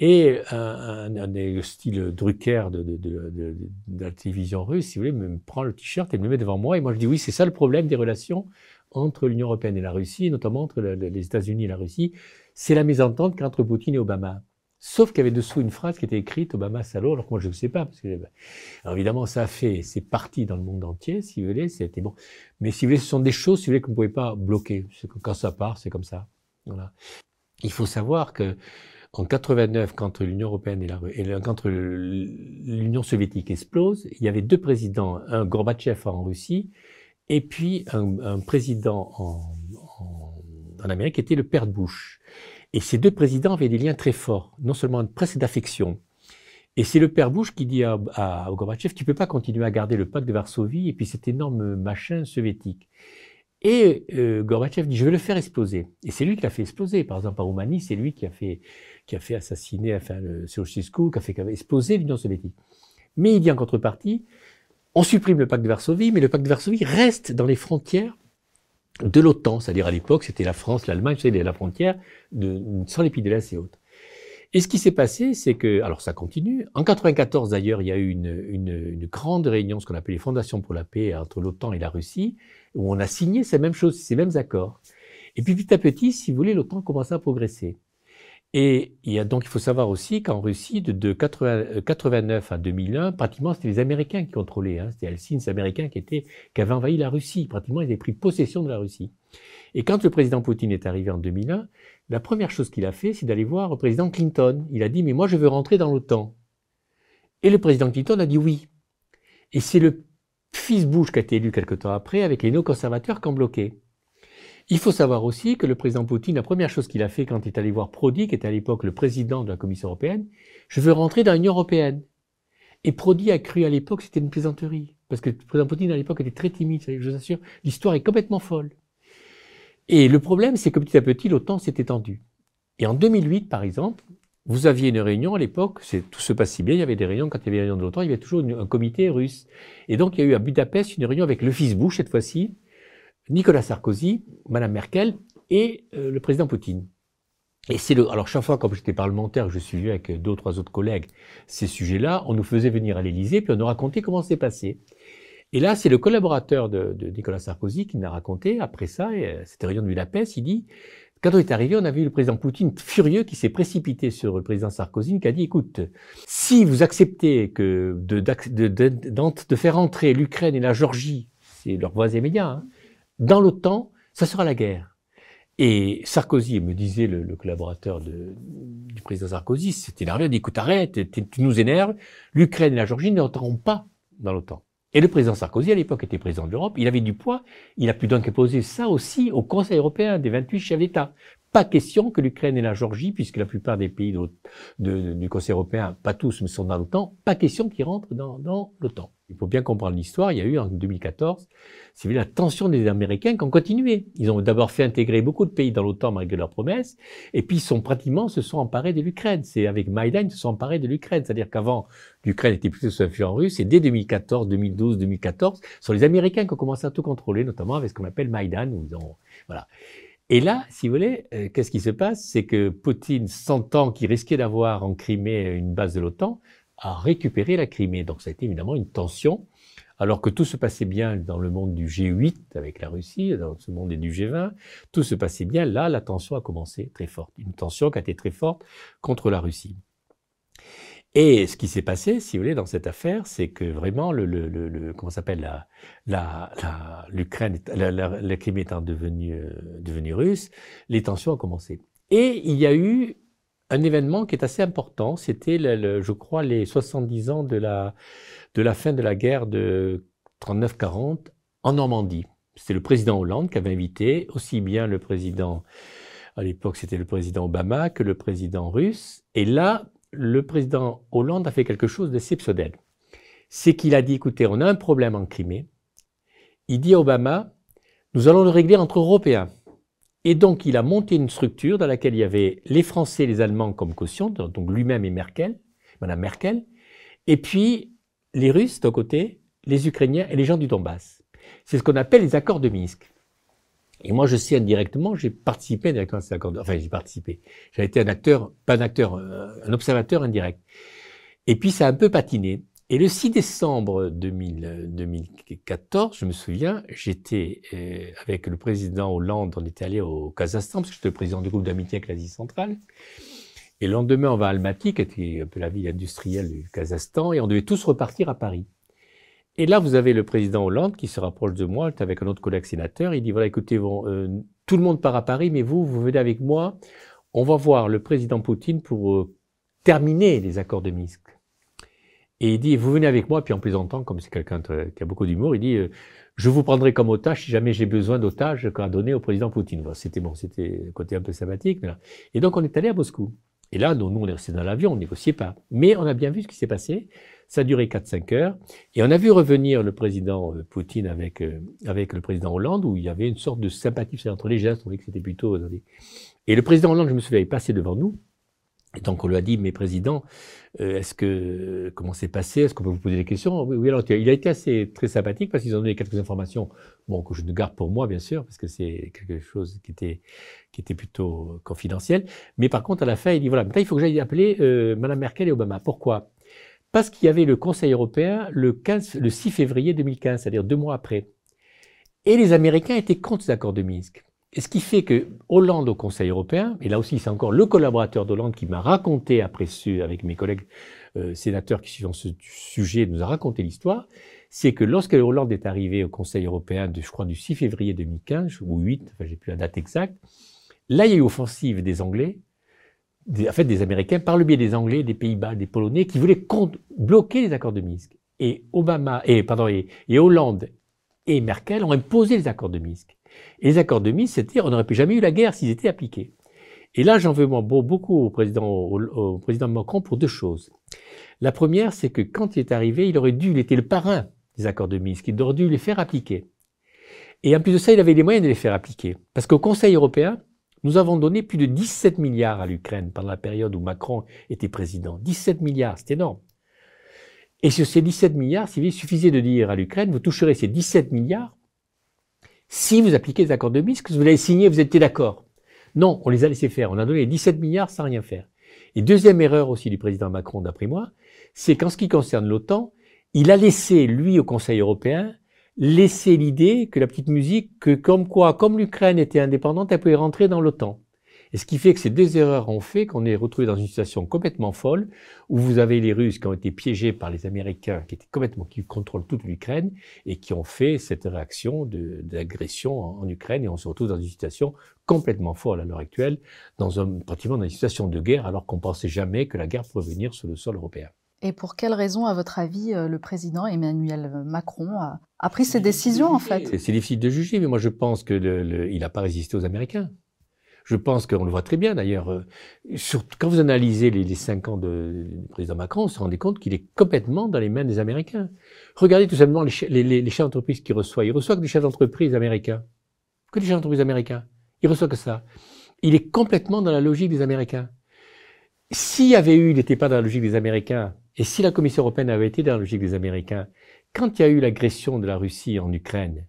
Et un, un, un style Drucker de, la télévision russe, si vous voulez, me prend le t-shirt et me met devant moi. Et moi, je dis oui, c'est ça le problème des relations entre l'Union européenne et la Russie, notamment entre les États-Unis et la Russie. C'est la mésentente qu'entre Poutine et Obama. Sauf qu'il y avait dessous une phrase qui était écrite Obama salaud, alors que moi je ne sais pas. Parce que, alors évidemment, ça a fait, c'est parti dans le monde entier, si vous voulez, c'était bon. Mais si vous voulez, ce sont des choses, si vous voulez, qu'on ne pouvez pas bloquer. Quand ça part, c'est comme ça. Voilà. Il faut savoir que en 89, quand l'Union européenne et, la, et quand l'Union soviétique explose, il y avait deux présidents, un Gorbatchev en Russie, et puis un, un président en, en, en Amérique qui était le père de Bush. Et ces deux présidents avaient des liens très forts, non seulement presque d'affection. Et c'est le père Bush qui dit à, à, Gorbatchev, tu peux pas continuer à garder le pacte de Varsovie et puis cet énorme machin soviétique. Et euh, Gorbatchev dit, je vais le faire exploser. Et c'est lui qui l'a fait exploser. Par exemple, en Roumanie, c'est lui qui a fait, qui a fait assassiner, enfin, le Ceausescu, qui a fait, exploser l'Union soviétique. Mais il dit en contrepartie, on supprime le pacte de Varsovie, mais le pacte de Varsovie reste dans les frontières de l'OTAN. C'est-à-dire à, l'époque, c'était la France, l'Allemagne, c'était la frontière de, sans les de et autres. Et ce qui s'est passé, c'est que, alors ça continue. En 94 d'ailleurs, il y a eu une, une, une grande réunion, ce qu'on appelle les fondations pour la paix entre l'OTAN et la Russie, où on a signé ces mêmes choses, ces mêmes accords. Et puis petit à petit, si vous voulez, l'OTAN commence à progresser. Et il y a donc, il faut savoir aussi qu'en Russie, de, de 80, 89 à 2001, pratiquement c'était les Américains qui contrôlaient. Hein. C'était Helsinki, les Américains qui, qui avaient envahi la Russie. Pratiquement, ils avaient pris possession de la Russie. Et quand le président Poutine est arrivé en 2001, la première chose qu'il a fait, c'est d'aller voir le président Clinton. Il a dit, mais moi, je veux rentrer dans l'OTAN. Et le président Clinton a dit oui. Et c'est le fils Bush qui a été élu quelque temps après, avec les néoconservateurs qui ont bloqué. Il faut savoir aussi que le président Poutine, la première chose qu'il a fait quand il est allé voir Prodi, qui était à l'époque le président de la Commission européenne, je veux rentrer dans l'Union européenne. Et Prodi a cru à l'époque que c'était une plaisanterie. Parce que le président Poutine à l'époque était très timide, je vous assure. L'histoire est complètement folle. Et le problème, c'est que petit à petit, l'OTAN s'est étendu. Et en 2008, par exemple, vous aviez une réunion à l'époque, tout se passait bien, il y avait des réunions, quand il y avait des réunions de l'OTAN, il y avait toujours un comité russe. Et donc, il y a eu à Budapest une réunion avec le fils Bush, cette fois-ci, Nicolas Sarkozy, Madame Merkel et euh, le président Poutine. Et c'est le, alors chaque fois, comme j'étais parlementaire, je suivais avec deux ou trois autres collègues ces sujets-là, on nous faisait venir à l'Élysée, puis on nous racontait comment c'est passé. Et là, c'est le collaborateur de, Nicolas Sarkozy qui nous a raconté, après ça, et euh, réunion de Budapest, il dit, quand on est arrivé, on a vu le président Poutine furieux qui s'est précipité sur le président Sarkozy, qui a dit, écoute, si vous acceptez de faire entrer l'Ukraine et la Géorgie, c'est leurs voisins immédiats, hein, dans l'OTAN, ça sera la guerre. Et Sarkozy, me disait le, collaborateur du président Sarkozy, c'était énervé, il dit, écoute, arrête, tu nous énerves, l'Ukraine et la Géorgie n'entreront pas dans l'OTAN. Et le président Sarkozy, à l'époque, était président de l'Europe, il avait du poids, il a pu donc poser ça aussi au Conseil européen des 28 chefs d'État. Pas question que l'Ukraine et la Géorgie, puisque la plupart des pays du Conseil européen, pas tous, mais sont dans l'OTAN, pas question qu'ils rentrent dans, l'OTAN. Il faut bien comprendre l'histoire. Il y a eu en 2014, c'est la tension des Américains qui ont continué. Ils ont d'abord fait intégrer beaucoup de pays dans l'OTAN malgré leurs promesses, et puis ils sont pratiquement se sont emparés de l'Ukraine. C'est avec Maïdan ils se sont emparés de l'Ukraine. C'est-à-dire qu'avant, l'Ukraine était plutôt sous influence russe, et dès 2014, 2012, 2014, ce sont les Américains qui ont commencé à tout contrôler, notamment avec ce qu'on appelle Maïdan. Ont, voilà. Et là, si vous voulez, euh, qu'est-ce qui se passe? C'est que Poutine, sentant qu'il risquait d'avoir en Crimée une base de l'OTAN, à récupérer la Crimée. Donc ça a été évidemment une tension, alors que tout se passait bien dans le monde du G8 avec la Russie, dans ce monde du G20, tout se passait bien. Là, la tension a commencé très forte. Une tension qui a été très forte contre la Russie. Et ce qui s'est passé, si vous voulez, dans cette affaire, c'est que vraiment, le, le, comment s'appelle la, l'Ukraine, la, Crimée étant devenue, euh, devenue russe, les tensions ont commencé. Et il y a eu un événement qui est assez important. C'était, je crois, les 70 ans de la, de la fin de la guerre de 39-40 en Normandie. C'était le président Hollande qui avait invité aussi bien le président, à l'époque c'était le président Obama, que le président russe. Et là, le président Hollande a fait quelque chose d'exceptionnel. C'est qu'il a dit, écoutez, on a un problème en Crimée. Il dit à Obama, nous allons le régler entre Européens. Et donc, il a monté une structure dans laquelle il y avait les Français et les Allemands comme caution, donc lui-même et Merkel, Madame Merkel, et puis les Russes d'un côté, les Ukrainiens et les gens du Donbass. C'est ce qu'on appelle les accords de Minsk. Et moi, je sais indirectement, j'ai participé directement à. Enfin, j'ai participé. J'ai été un acteur, pas un acteur, euh, un observateur indirect. Et puis, ça a un peu patiné. Et le 6 décembre 2014, je me souviens, j'étais euh, avec le président Hollande, on était allé au Kazakhstan, parce que j'étais le président du groupe d'amitié avec l'Asie centrale. Et le lendemain, on va à Almaty, qui était un peu la ville industrielle du Kazakhstan, et on devait tous repartir à Paris. Et là, vous avez le président Hollande qui se rapproche de moi, avec un autre collègue sénateur. Il dit, voilà, écoutez, euh, tout le monde part à Paris, mais vous, vous venez avec moi. On va voir le président Poutine pour euh, terminer les accords de Minsk. Et il dit, vous venez avec moi, puis en plaisantant, comme c'est quelqu'un qui a beaucoup d'humour, il dit, euh, je vous prendrai comme otage si jamais j'ai besoin d'otages à donner au président Poutine. c'était bon, c'était côté un peu sympathique. Et donc on est allé à Moscou. Et là, nous, nous on est resté dans l'avion, on négociait pas. Mais on a bien vu ce qui s'est passé. Ça a duré 4-5 heures. Et on a vu revenir le président euh, Poutine avec, euh, avec le président Hollande, où il y avait une sorte de sympathie entre les gestes. On voyait que c'était plutôt. Et le président Hollande, je me souviens, est passé devant nous. Et donc on lui a dit, mais président, euh, est-ce que comment c'est passé? Est-ce qu'on peut vous poser des questions? Oui, alors il a été assez très sympathique parce qu'ils ont donné quelques informations, bon que je ne garde pour moi bien sûr parce que c'est quelque chose qui était qui était plutôt confidentiel. Mais par contre à la fin il dit voilà maintenant il faut que j'aille appeler euh, Madame Merkel et Obama. Pourquoi? Parce qu'il y avait le Conseil européen le 15, le 6 février 2015, c'est-à-dire deux mois après, et les Américains étaient contre ces accords de Minsk. Et ce qui fait que Hollande au Conseil européen, et là aussi c'est encore le collaborateur d'Hollande qui m'a raconté après ce, avec mes collègues euh, sénateurs qui suivent ce sujet, nous a raconté l'histoire, c'est que lorsque Hollande est arrivé au Conseil européen, je crois du 6 février 2015 ou 8, enfin j'ai plus la date exacte, là il y a eu offensive des Anglais, en fait des Américains par le biais des Anglais, des Pays-Bas, des Polonais qui voulaient bloquer les accords de Minsk. Et Obama et Hollande et Merkel ont imposé les accords de Minsk. Et les accords de Minsk, c'était, on n'aurait plus jamais eu la guerre s'ils étaient appliqués. Et là, j'en veux beaucoup au président, au, président Macron pour deux choses. La première, c'est que quand il est arrivé, il aurait dû, il était le parrain des accords de Minsk, il aurait dû les faire appliquer. Et en plus de ça, il avait les moyens de les faire appliquer. Parce qu'au Conseil européen, nous avons donné plus de 17 milliards à l'Ukraine pendant la période où Macron était président. 17 milliards, c'est énorme. Et sur ces 17 milliards, il suffisait de dire à l'Ukraine, vous toucherez ces 17 milliards si vous appliquez les accords de Minsk, vous l'avez signé, vous étiez d'accord. Non, on les a laissés faire. On a donné 17 milliards sans rien faire. Et deuxième erreur aussi du président Macron, d'après moi, c'est qu'en ce qui concerne l'OTAN, il a laissé, lui, au Conseil européen, laisser l'idée que la petite musique, que comme quoi, comme l'Ukraine était indépendante, elle pouvait rentrer dans l'OTAN. Et ce qui fait que ces deux erreurs ont fait qu'on est retrouvé dans une situation complètement folle, où vous avez les Russes qui ont été piégés par les Américains, qui étaient complètement, qui contrôlent toute l'Ukraine, et qui ont fait cette réaction d'agression en, Ukraine, et on se retrouve dans une situation complètement folle à l'heure actuelle, dans un, pratiquement dans une situation de guerre, alors qu'on pensait jamais que la guerre pourrait venir sur le sol européen. Et pour quelles raisons, à votre avis, euh, le président Emmanuel Macron a, pris ces décisions, en fait? C'est difficile de juger, mais moi je pense qu'il n'a pas résisté aux Américains. Je pense qu'on le voit très bien d'ailleurs. Euh, quand vous analysez les, cinq ans de, du président Macron, on se rendait compte qu'il est complètement dans les mains des Américains. Regardez tout simplement les, les, chefs d'entreprise qu'il reçoit. Il reçoit que des chefs d'entreprise américains. Que des chefs d'entreprise américains. Il reçoit que ça. Il est complètement dans la logique des Américains. S'il y avait eu, il n'était pas dans la logique des Américains, et si la Commission européenne avait été dans la logique des Américains, quand il y a eu l'agression de la Russie en Ukraine,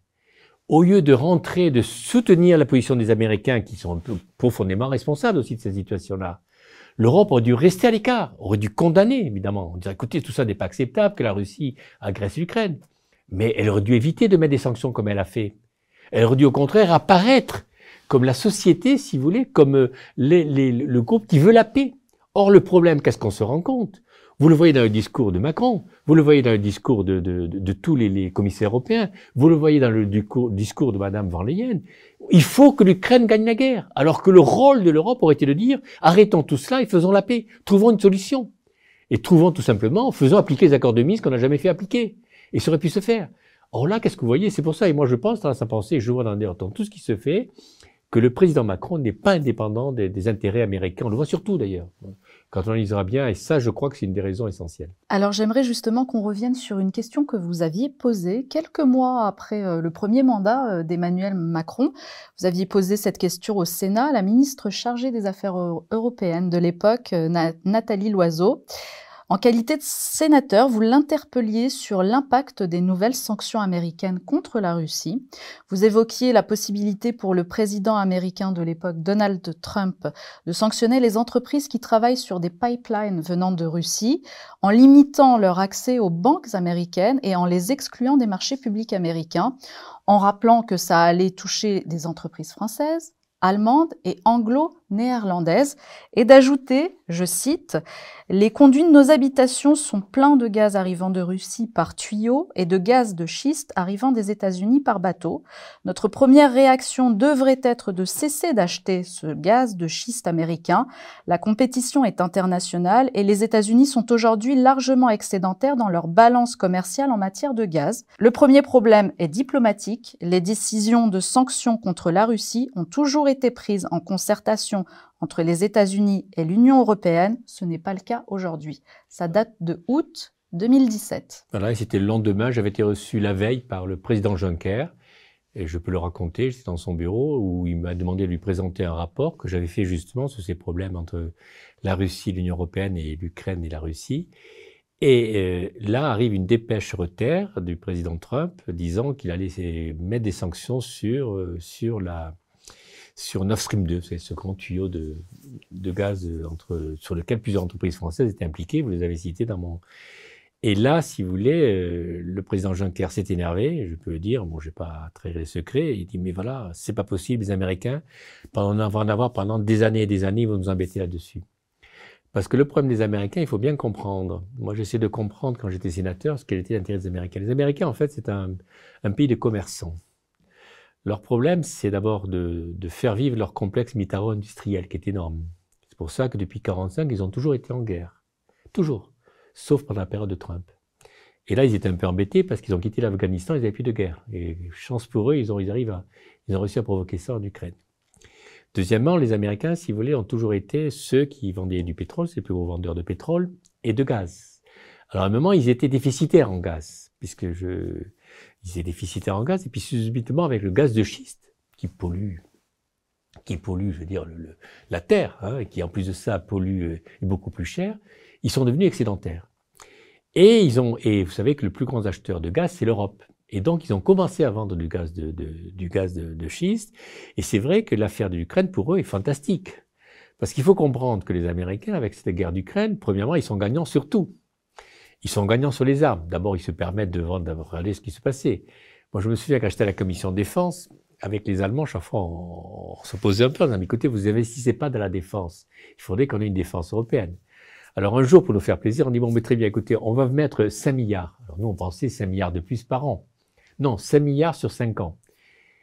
au lieu de rentrer, de soutenir la position des Américains, qui sont profondément responsables aussi de cette situation-là, l'Europe aurait dû rester à l'écart, aurait dû condamner, évidemment. On dirait, écoutez, tout ça n'est pas acceptable que la Russie agresse l'Ukraine. Mais elle aurait dû éviter de mettre des sanctions comme elle a fait. Elle aurait dû au contraire apparaître comme la société, si vous voulez, comme euh, le groupe qui veut la paix. Or, le problème, qu'est-ce qu'on se rend compte? Vous le voyez dans le discours de Macron, vous le voyez dans le discours de, tous les, les, commissaires européens, vous le voyez dans le discours de Madame van Leyen. Il faut que l'Ukraine gagne la guerre, alors que le rôle de l'Europe aurait été de dire arrêtons tout cela et faisons la paix, trouvons une solution. Et trouvons tout simplement, faisons appliquer les accords de Minsk qu'on n'a jamais fait appliquer. Et ça aurait pu se faire. Or là, qu'est-ce que vous voyez? C'est pour ça, et moi je pense dans sa pensée, je vois dans, dans tout ce qui se fait, que le président Macron n'est pas indépendant des, des intérêts américains. On le voit surtout d'ailleurs quand on lisera bien, et ça, je crois que c'est une des raisons essentielles. Alors j'aimerais justement qu'on revienne sur une question que vous aviez posée quelques mois après euh, le premier mandat euh, d'Emmanuel Macron. Vous aviez posé cette question au Sénat la ministre chargée des Affaires européennes de l'époque, euh, Nathalie Loiseau. En qualité de sénateur, vous l'interpelliez sur l'impact des nouvelles sanctions américaines contre la Russie. Vous évoquiez la possibilité pour le président américain de l'époque, Donald Trump, de sanctionner les entreprises qui travaillent sur des pipelines venant de Russie, en limitant leur accès aux banques américaines et en les excluant des marchés publics américains, en rappelant que ça allait toucher des entreprises françaises, allemande et anglo-néerlandaise, et d'ajouter, je cite, Les conduits de nos habitations sont pleins de gaz arrivant de Russie par tuyau et de gaz de schiste arrivant des États-Unis par bateau. Notre première réaction devrait être de cesser d'acheter ce gaz de schiste américain. La compétition est internationale et les États-Unis sont aujourd'hui largement excédentaires dans leur balance commerciale en matière de gaz. Le premier problème est diplomatique. Les décisions de sanctions contre la Russie ont toujours prises en concertation entre les États-Unis et l'Union européenne. Ce n'est pas le cas aujourd'hui. Ça date de août 2017. Voilà, c'était le lendemain. J'avais été reçu la veille par le président Juncker. Et je peux le raconter, j'étais dans son bureau où il m'a demandé de lui présenter un rapport que j'avais fait justement sur ces problèmes entre la Russie, l'Union européenne et l'Ukraine et la Russie. Et euh, là arrive une dépêche Reuters du président Trump disant qu'il allait mettre des sanctions sur, euh, sur la, sur Nord Stream 2, c'est ce grand tuyau de, gaz entre, sur lequel plusieurs entreprises françaises étaient impliquées. Vous les avez citées dans mon. Et là, si vous voulez, euh, le président Juncker s'est énervé, je peux le dire, bon, je vais pas trahir les secrets, il dit, mais voilà, c'est pas possible, les Américains, en avoir pendant des années et des années, ils vont nous embêter là-dessus. Parce que le problème des Américains, il faut bien comprendre. Moi, j'essaie de comprendre quand j'étais sénateur ce qu'était était l'intérêt des Américains. Les Américains, en fait, c'est un pays de commerçants. Leur problème, c'est d'abord de, faire vivre leur complexe militaro-industriel qui est énorme. C'est pour ça que depuis 1945, ils ont toujours été en guerre. Toujours. Sauf pendant la période de Trump. Et là, ils étaient un peu embêtés parce qu'ils ont quitté l'Afghanistan, ils n'avaient plus de guerre. Et chance pour eux, ils ont, arrivent à, ils ont réussi à provoquer ça en Ukraine. Deuxièmement, les Américains, si vous voulez, ont toujours été ceux qui vendaient du pétrole, c'est les plus gros vendeurs de pétrole et de gaz. Alors à un moment, ils étaient déficitaires en gaz, puisque je, ils étaient déficitaires en gaz, et puis subitement avec le gaz de schiste, qui pollue, qui pollue, je veux dire, le, la terre, hein, et qui en plus de ça pollue euh, beaucoup plus cher, ils sont devenus excédentaires. Et ils ont, et vous savez que le plus grand acheteur de gaz, c'est l'Europe. Et donc, ils ont commencé à vendre du gaz de, de du gaz de schiste. Et c'est vrai que l'affaire de l'Ukraine, pour eux, est fantastique. Parce qu'il faut comprendre que les Américains, avec cette guerre d'Ukraine, premièrement, ils sont gagnants sur tout. Ils sont gagnants sur les armes. D'abord, ils se permettent de vendre, de regarder ce qui se passait. Moi, je me souviens quand la commission de défense, avec les Allemands, chaque fois, on, on s'opposait un peu. On a dit, écoutez, vous investissez pas dans la défense. Il faudrait qu'on ait une défense européenne. Alors, un jour, pour nous faire plaisir, on dit, bon, mais très bien, écoutez, on va mettre 5 milliards. Alors, nous, on pensait 5 milliards de plus par an. Non, 5 milliards sur 5 ans.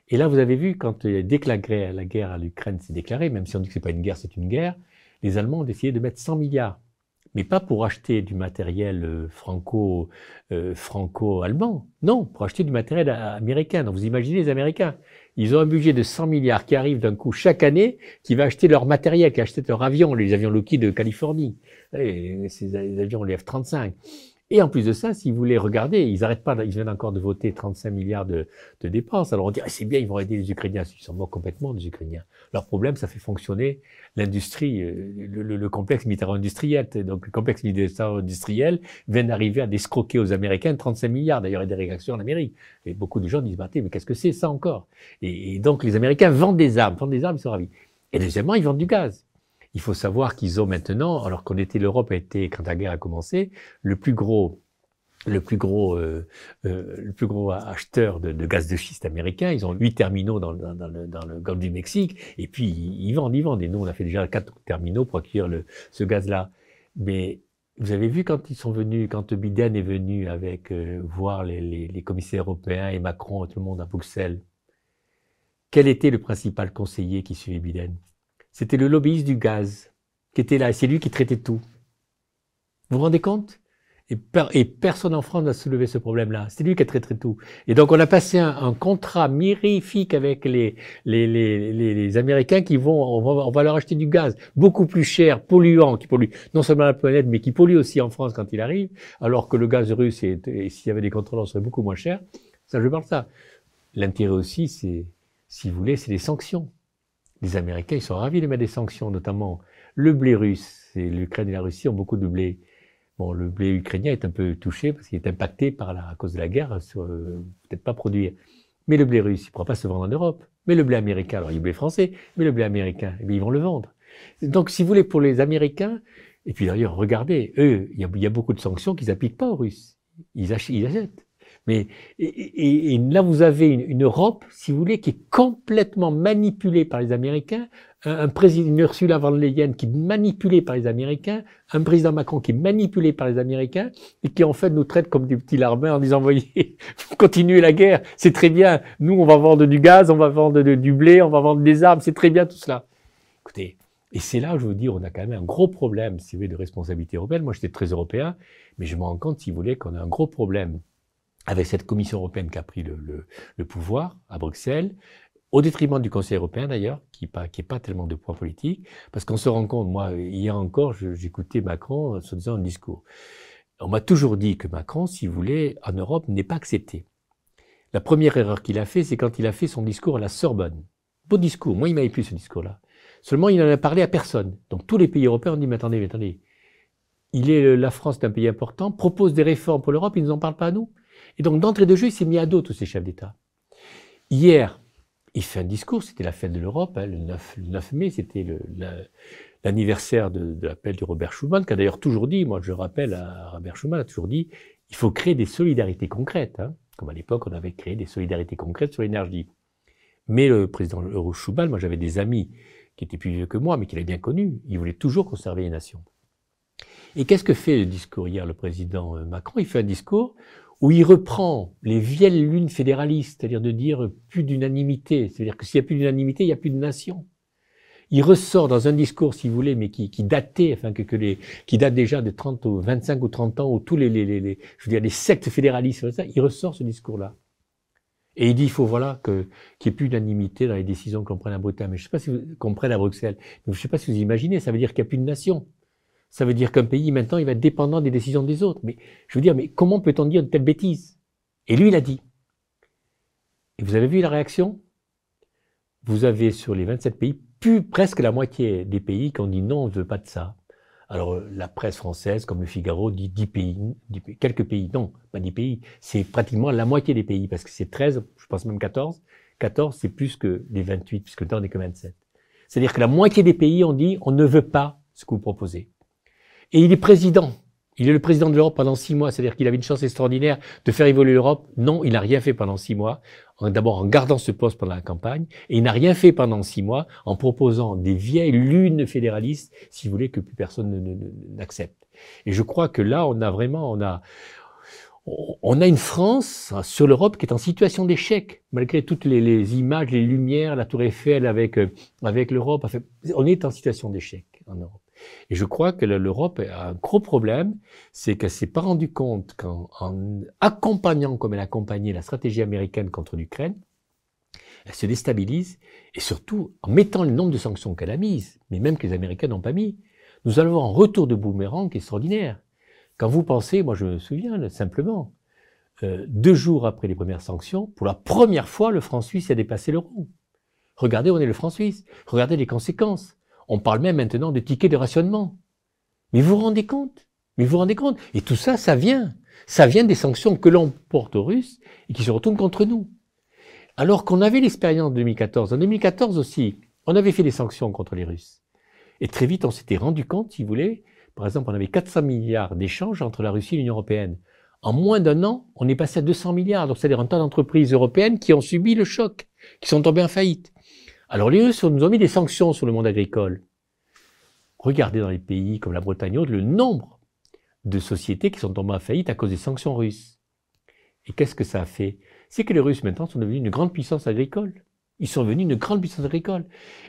Et là, vous avez vu, quand, dès que la guerre, la guerre à l'Ukraine s'est déclarée, même si on dit que c'est pas une guerre, c'est une guerre, les Allemands ont décidé de mettre 100 milliards mais pas pour acheter du matériel euh, franco, euh, non, pour acheter du matériel américain. Donc vous imaginez les Américains, ils ont un budget de 100 milliards qui arrive d'un coup chaque année, qui va acheter leur matériel, qui achète leur avion, les avions Lockheed de Californie, et ces avions les F-35. Et en plus de ça, si vous voulez regarder, ils n'arrêtent pas, ils viennent encore de voter 35 milliards de, dépenses. Alors on dirait, c'est bien, ils vont aider les Ukrainiens. Ils sont morts complètement, les Ukrainiens. Leur problème, ça fait fonctionner l'industrie, euh, le, le, complexe militaire-industriel. Donc le complexe militaire-industriel vient d'arriver à d'escroquer aux Américains 35 milliards. D'ailleurs, il y a des réactions en Amérique. Et beaucoup de gens disent, bah, mais qu'est-ce que c'est ça encore? Et, et, donc les Américains vendent des armes, vendent des armes, ils sont ravis. Et deuxièmement, ils vendent du gaz. Il faut savoir qu'ils ont maintenant, alors qu'on était, l'Europe a été, quand la guerre a commencé, le plus gros le plus gros, euh, euh, le plus gros acheteur de, gaz de schiste américain. Ils ont huit terminaux dans, le, golfe du Mexique. Et puis, ils, vendent, ils vendent. Et nous, on a fait déjà quatre terminaux pour accueillir le, ce gaz-là. Mais vous avez vu quand ils sont venus, quand Biden est venu avec euh, voir les, les, les, commissaires européens et Macron tout le monde à Bruxelles, quel était le principal conseiller qui suivait Biden? C'était le lobbyiste du gaz qui était là. C'est lui qui traitait tout. Vous vous rendez compte? Et, personne en France n'a soulevé ce problème-là. C'est lui qui a traité tout. Et donc on a passé un, contrat mirifique avec les, Américains qui vont on, va, leur acheter du gaz beaucoup plus cher, polluant, qui pollue non seulement la planète, mais qui pollue aussi en France quand il arrive, alors que le gaz russe, s'il y avait des contrôleurs, serait beaucoup moins cher. Ça, je parle de ça. L'intérêt aussi, c'est, si vous voulez, c'est les sanctions les Américains, ils sont ravis de mettre des sanctions, notamment le blé russe. L'Ukraine et la Russie ont beaucoup de blé. Bon, le blé ukrainien est un peu touché parce qu'il est impacté par la, à cause de la guerre, euh, peut-être pas produire. Mais le blé russe, il ne pourra pas se vendre en Europe. Mais le blé américain, alors il y a le blé français, mais le blé américain, eh ils vont le vendre. Donc, si vous voulez, pour les Américains, et puis d'ailleurs, regardez, eux, il y, a, beaucoup de sanctions qu'ils n'appliquent pas aux Russes. Ils achètent. Mais et, là, vous avez une, Europe, si vous voulez, qui est complètement manipulée par les Américains, un, président, une Ursula von Leyen qui est manipulée par les Américains, un président Macron qui est manipulé par les Américains et qui en fait nous traite comme des petits larbins en disant voyez, continuez la guerre, c'est très bien. Nous, on va vendre du gaz, on va vendre du blé, on va vendre des armes, c'est très bien tout cela. Écoutez, et c'est là, je vous dis, on a quand même un gros problème, si vous voulez, de responsabilité européenne. Moi, j'étais très européen, mais je me rends compte, si vous voulez, qu'on a un gros problème avec cette Commission européenne qui a pris le, pouvoir à Bruxelles, au détriment du Conseil européen d'ailleurs, qui n'est qui pas tellement de poids politique, parce qu'on se rend compte, moi, hier encore, j'écoutais Macron se disant un discours. On m'a toujours dit que Macron, si vous voulez, en Europe, n'est pas accepté. La première erreur qu'il a fait, c'est quand il a fait son discours à la Sorbonne. Beau discours, moi il m'avait plu ce discours-là. Seulement, il n'en a parlé à personne. Donc tous les pays européens ont dit, mais attendez, mais attendez, il est, la France est un pays important, propose des réformes pour l'Europe, il ne nous en parle pas à nous. Et donc, d'entrée de jeu, il s'est mis à dos tous ces chefs d'État. Hier, il fait un discours, c'était la fête de l'Europe, hein, le, 9, mai, c'était l'anniversaire de, l'appel du Robert Schuman, qui a d'ailleurs toujours dit, moi je rappelle à Robert Schuman, a toujours dit, il faut créer des solidarités concrètes, hein, comme à l'époque on avait créé des solidarités concrètes sur l'énergie. Mais le président Schuman, moi j'avais des amis qui étaient plus vieux que moi, mais qu'il avait bien connu, il voulait toujours conserver les nations. Et qu'est-ce que fait le discours hier, le président Macron? Il fait un discours où il reprend les vieilles lunes fédéralistes, c'est-à-dire de dire plus d'unanimité, c'est-à-dire que s'il n'y a plus d'unanimité, il n'y a plus de nation. Il ressort dans un discours, si vous voulez, mais qui, qui datait, enfin que, les, qui date déjà de 30 ou 25 ou 30 ans, où tous les, les, les, je veux dire, les sectes fédéralistes, il ressort ce discours-là. Et il dit, il faut voilà que qu'il n'y ait plus d'unanimité dans les décisions qu'on prenne à Bretagne. Mais je sais pas si vous, qu'on prenne à Bruxelles. Mais je sais pas si vous imaginez, ça veut dire qu'il n'y a plus de nation. Ça veut dire qu'un pays, maintenant, il va être dépendant des décisions des autres. Mais je veux dire, mais comment peut-on dire de telles bêtises Et lui, il a dit. Et vous avez vu la réaction? Vous avez sur les 27 pays, plus presque la moitié des pays qui ont dit non, on ne veut pas de ça. Alors la presse française, comme le Figaro, dit 10 pays, quelques pays. Non, pas 10 pays. C'est pratiquement la moitié des pays, parce que c'est 13, je pense même 14. 14, c'est plus que les 28, puisque le temps n'est que 27. C'est-à-dire que la moitié des pays ont dit on ne veut pas ce que vous proposez. Et il est président. Il est le président de l'Europe pendant six mois, c'est-à-dire qu'il avait une chance extraordinaire de faire évoluer l'Europe. Non, il n'a rien fait pendant six mois, d'abord en gardant ce poste pendant la campagne, et il n'a rien fait pendant six mois en proposant des vieilles lunes fédéralistes, si vous voulez, que plus personne n'accepte. Et je crois que là, on a vraiment, on a, on a une France sur l'Europe qui est en situation d'échec, malgré toutes les, images, les lumières, la Tour Eiffel avec, euh, avec l'Europe. on est en situation d'échec en Europe. Et je crois que l'Europe a un gros problème, c'est qu'elle s'est pas rendu compte qu'en accompagnant comme elle a accompagné la stratégie américaine contre l'Ukraine, elle se déstabilise, et surtout en mettant le nombre de sanctions qu'elle a mises, mais même que les Américains n'ont pas mis, nous allons avoir un retour de boomerang extraordinaire. Quand vous pensez, moi je me souviens simplement, euh, deux jours après les premières sanctions, pour la première fois, le franc suisse a dépassé l'euro. Regardez où est le franc suisse. Regardez les conséquences. On parle même maintenant de tickets de rationnement. Mais vous vous rendez compte? Mais vous rendez compte? Et tout ça, ça vient. Ça vient des sanctions que l'on porte aux Russes et qui se retournent contre nous. Alors qu'on avait l'expérience de 2014. En 2014 aussi, on avait fait des sanctions contre les Russes. Et très vite, on s'était rendu compte, si vous voulez, par exemple, on avait 400 milliards d'échanges entre la Russie et l'Union européenne. En moins d'un an, on est passé à 200 milliards. Donc, c'est-à-dire un tas d'entreprises européennes qui ont subi le choc, qui sont tombées en faillite. Alors les Russes nous ont mis des sanctions sur le monde agricole. Regardez dans les pays comme la Bretagne le nombre de sociétés qui sont tombées en faillite à cause des sanctions russes. Et qu'est-ce que ça a fait? C'est que les Russes maintenant sont devenus une grande puissance agricole. Ils sont devenus une grande puissance agricole.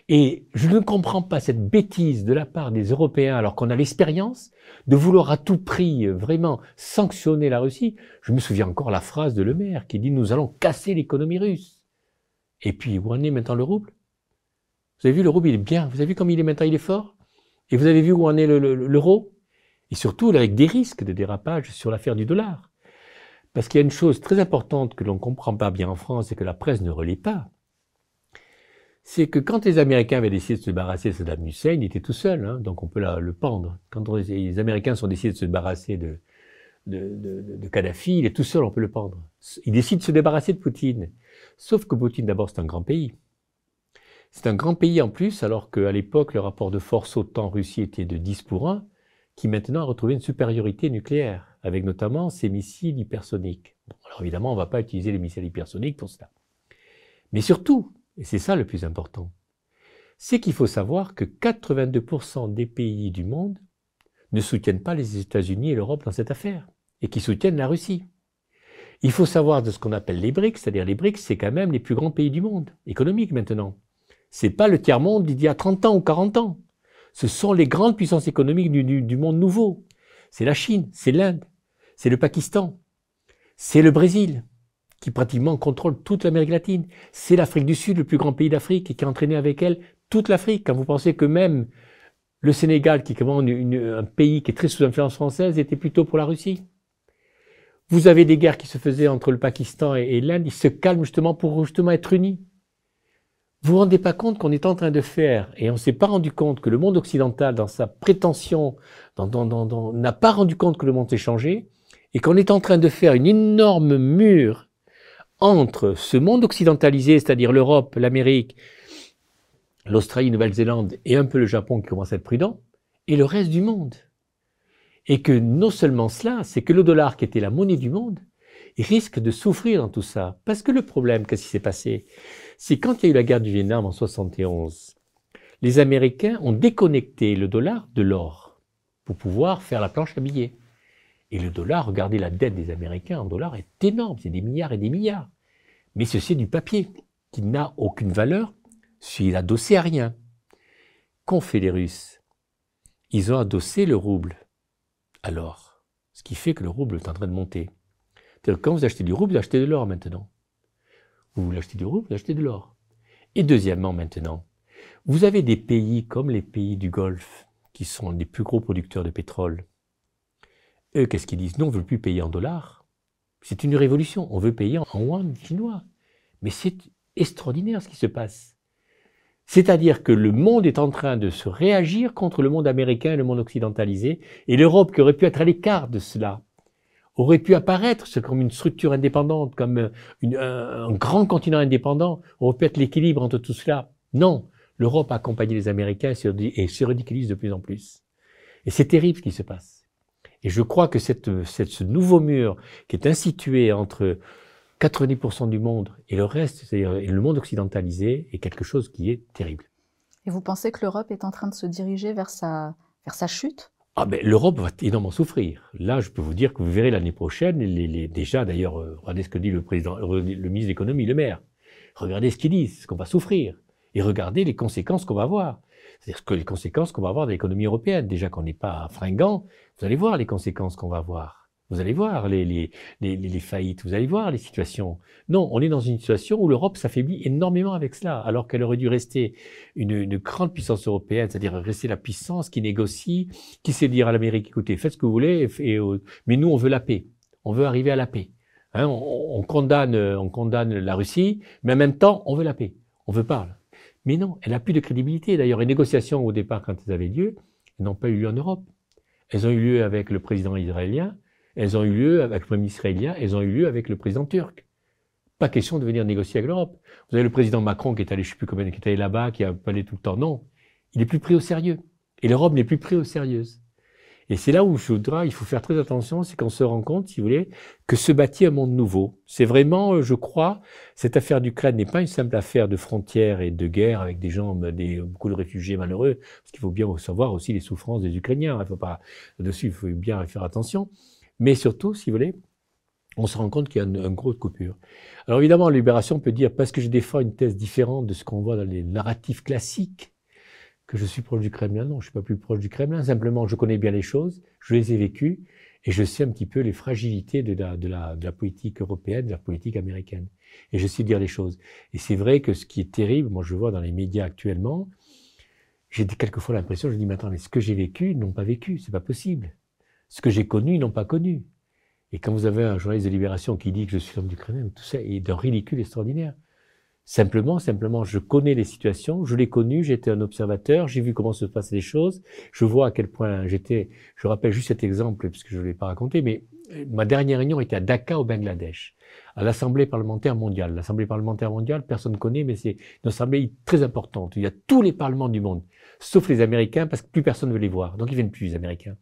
Et je ne comprends pas cette bêtise de la part des Européens, alors qu'on a l'expérience de vouloir à tout prix vraiment sanctionner la Russie. Je me souviens encore la phrase de Le Maire qui dit nous allons casser l'économie russe. Et puis, où en est maintenant le rouble? Vous avez vu, le rouble, il est bien. Vous avez vu comme il est maintenant, il est fort? Et vous avez vu où en est l'euro? Et surtout, avec des risques de dérapage sur l'affaire du dollar. Parce qu'il y a une chose très importante que l'on ne comprend pas bien en France et que la presse ne relie pas. C'est que quand les Américains avaient décidé de se débarrasser de Saddam Hussein, il était tout seul, hein, donc on peut le pendre. Quand les Américains sont décidés de se débarrasser de, de, Kadhafi, il est tout seul, on peut le pendre. Il décide de se débarrasser de Poutine. Sauf que Poutine, d'abord, c'est un grand pays. C'est un grand pays en plus, alors qu'à l'époque, le rapport de force OTAN-Russie était de 10 pour 1, qui maintenant a retrouvé une supériorité nucléaire, avec notamment ses missiles hypersoniques. alors évidemment, on ne va pas utiliser les missiles hypersoniques pour cela. Mais surtout, et c'est ça le plus important, c'est qu'il faut savoir que 82% des pays du monde ne soutiennent pas les États-Unis et l'Europe dans cette affaire, et qui soutiennent la Russie. Il faut savoir de ce qu'on appelle les BRICS, c'est-à-dire les BRICS, c'est quand même les plus grands pays du monde, économique maintenant. C'est pas le tiers-monde d'il y a 30 ans ou 40 ans. Ce sont les grandes puissances économiques du, monde nouveau. C'est la Chine, c'est l'Inde, c'est le Pakistan, c'est le Brésil, qui pratiquement contrôle toute l'Amérique latine. C'est l'Afrique du Sud, le plus grand pays d'Afrique, et qui a entraîné avec elle toute l'Afrique. Quand vous pensez que même le Sénégal, qui est un pays qui est très sous influence française, était plutôt pour la Russie. Vous avez des guerres qui se faisaient entre le Pakistan et, l'Inde, ils se calment justement pour justement être unis. Vous vous rendez pas compte qu'on est en train de faire, et on s'est pas rendu compte que le monde occidental, dans sa prétention, n'a pas rendu compte que le monde s'est changé, et qu'on est en train de faire une énorme mur entre ce monde occidentalisé, c'est-à-dire l'Europe, l'Amérique, l'Australie, Nouvelle-Zélande et un peu le Japon qui commence à être prudent, et le reste du monde. Et que non seulement cela, c'est que le dollar qui était la monnaie du monde, risque de souffrir dans tout ça. Parce que le problème, qu'est-ce qui s'est passé? C'est quand il y a eu la guerre du Vietnam en 71, les Américains ont déconnecté le dollar de l'or pour pouvoir faire la planche à billets. Et le dollar, regardez la dette des Américains en dollars est énorme, c'est des milliards et des milliards. Mais ceci est du papier qui n'a aucune valeur s'il adossé à rien. Qu'ont fait les Russes? Ils ont adossé le rouble alors. Ce qui fait que le rouble est en train de monter. Quand vous achetez du rouble, vous achetez de l'or maintenant. Vous voulez acheter du rouble, vous achetez de l'or. Et deuxièmement, maintenant, vous avez des pays comme les pays du Golfe, qui sont les plus gros producteurs de pétrole. Eux, qu'est-ce qu'ils disent? Non, on ne veut plus payer en dollars. C'est une révolution. On veut payer en yuan chinois. Mais c'est extraordinaire ce qui se passe. C'est-à-dire que le monde est en train de se réagir contre le monde américain et le monde occidentalisé, et l'Europe, qui aurait pu être à l'écart de cela, aurait pu apparaître comme une structure indépendante, comme un, grand continent indépendant, aurait pu être l'équilibre entre tout cela. Non, l'Europe a accompagné les Américains et se ridiculise de plus en plus. Et c'est terrible ce qui se passe. Et je crois que ce nouveau mur qui est institué entre 90% du monde et le reste, c'est-à-dire le monde occidentalisé, est quelque chose qui est terrible. Et vous pensez que l'Europe est en train de se diriger vers sa chute? Ah ben, L'Europe va énormément souffrir. Là, je peux vous dire que vous verrez l'année prochaine, les, les, déjà d'ailleurs, euh, regardez ce que dit le, président, le ministre de l'économie, le maire. Regardez ce qu'il dit, ce qu'on va souffrir. Et regardez les conséquences qu'on va avoir. C'est-à-dire que les conséquences qu'on va avoir de l'économie européenne. Déjà qu'on n'est pas fringant, vous allez voir les conséquences qu'on va avoir. Vous allez voir les, faillites, vous allez voir les situations. Non, on est dans une situation où l'Europe s'affaiblit énormément avec cela, alors qu'elle aurait dû rester une, grande puissance européenne, c'est-à-dire rester la puissance qui négocie, qui sait dire à l'Amérique, écoutez, faites ce que vous voulez, et, mais nous, on veut la paix. On veut arriver à la paix. Hein, on, on, condamne, on condamne la Russie, mais en même temps, on veut la paix. On veut parler. Mais non, elle n'a plus de crédibilité. D'ailleurs, les négociations au départ, quand elles avaient lieu, n'ont pas eu lieu en Europe. Elles ont eu lieu avec le président israélien, elles ont eu lieu avec le Premier ministre israélien, elles ont eu lieu avec le président turc. Pas question de venir négocier avec l'Europe. Vous avez le président Macron qui est allé, je sais plus combien, qui est allé là-bas, qui a parlé tout le temps. Non. Il est plus pris au sérieux. Et l'Europe n'est plus pris au sérieux. Et c'est là où je voudrais, il faut faire très attention, c'est qu'on se rend compte, si vous voulez, que se bâtit un monde nouveau. C'est vraiment, je crois, cette affaire d'Ukraine n'est pas une simple affaire de frontières et de guerre avec des gens, des, beaucoup de réfugiés malheureux, parce qu'il faut bien savoir aussi les souffrances des Ukrainiens. Il faut pas, dessus, il faut bien faire attention. Mais surtout, si vous voulez, on se rend compte qu'il y a une, une, grosse coupure. Alors évidemment, Libération peut dire, parce que je défends une thèse différente de ce qu'on voit dans les narratifs classiques, que je suis proche du Kremlin. Non, je suis pas plus proche du Kremlin. Simplement, je connais bien les choses, je les ai vécues, et je sais un petit peu les fragilités de la politique européenne, de la politique américaine. Et je sais dire les choses. Et c'est vrai que ce qui est terrible, moi je vois dans les médias actuellement, j'ai quelquefois l'impression, je dis, mais attends, mais ce que j'ai vécu, ils n'ont pas vécu, c'est pas possible. Ce que j'ai connu, ils n'ont pas connu. Et quand vous avez un journaliste de Libération qui dit que je suis l'homme du Kremlin, tout ça est d'un ridicule extraordinaire. Simplement, simplement, je connais les situations, je l'ai connu, j'étais un observateur, j'ai vu comment se passaient les choses, je vois à quel point j'étais, je rappelle juste cet exemple, puisque je ne l'ai pas raconté, mais euh, ma dernière réunion était à Dhaka, au Bangladesh, à l'Assemblée parlementaire mondiale. L'Assemblée parlementaire mondiale, personne ne connaît, mais c'est une assemblée très importante. Il y a tous les parlements du monde, sauf les Américains, parce que plus personne ne veut les voir. Donc ils viennent plus, les Américains.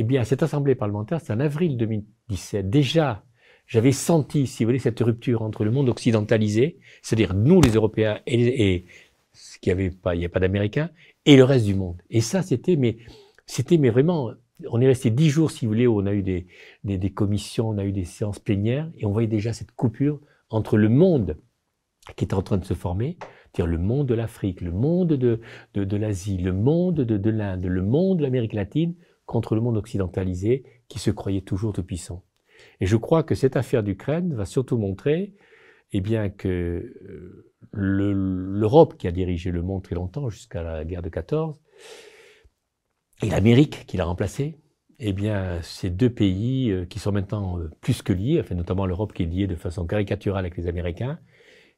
Eh bien, cette assemblée parlementaire, c'est en avril 2017. Déjà, j'avais senti, si vous voulez, cette rupture entre le monde occidentalisé, c'est-à-dire nous les Européens et, ce qui avait pas, il n'y a pas d'Américains, et le reste du monde. Et ça, c'était, mais c'était, mais vraiment, on est resté dix jours, si vous voulez, où on a eu des, des, des, commissions, on a eu des séances plénières, et on voyait déjà cette coupure entre le monde qui est en train de se former, c'est-à-dire le monde de l'Afrique, le monde de, de, de l'Asie, le monde de, de l'Inde, le monde de l'Amérique latine, contre le monde occidentalisé qui se croyait toujours tout puissant. Et je crois que cette affaire d'Ukraine va surtout montrer eh bien, que euh, l'Europe, qui a dirigé le monde très longtemps, jusqu'à la guerre de 14, et l'Amérique, qui l'a remplacé, eh bien, ces deux pays euh, qui sont maintenant euh, plus que liés, enfin, notamment l'Europe qui est liée de façon caricaturale avec les Américains,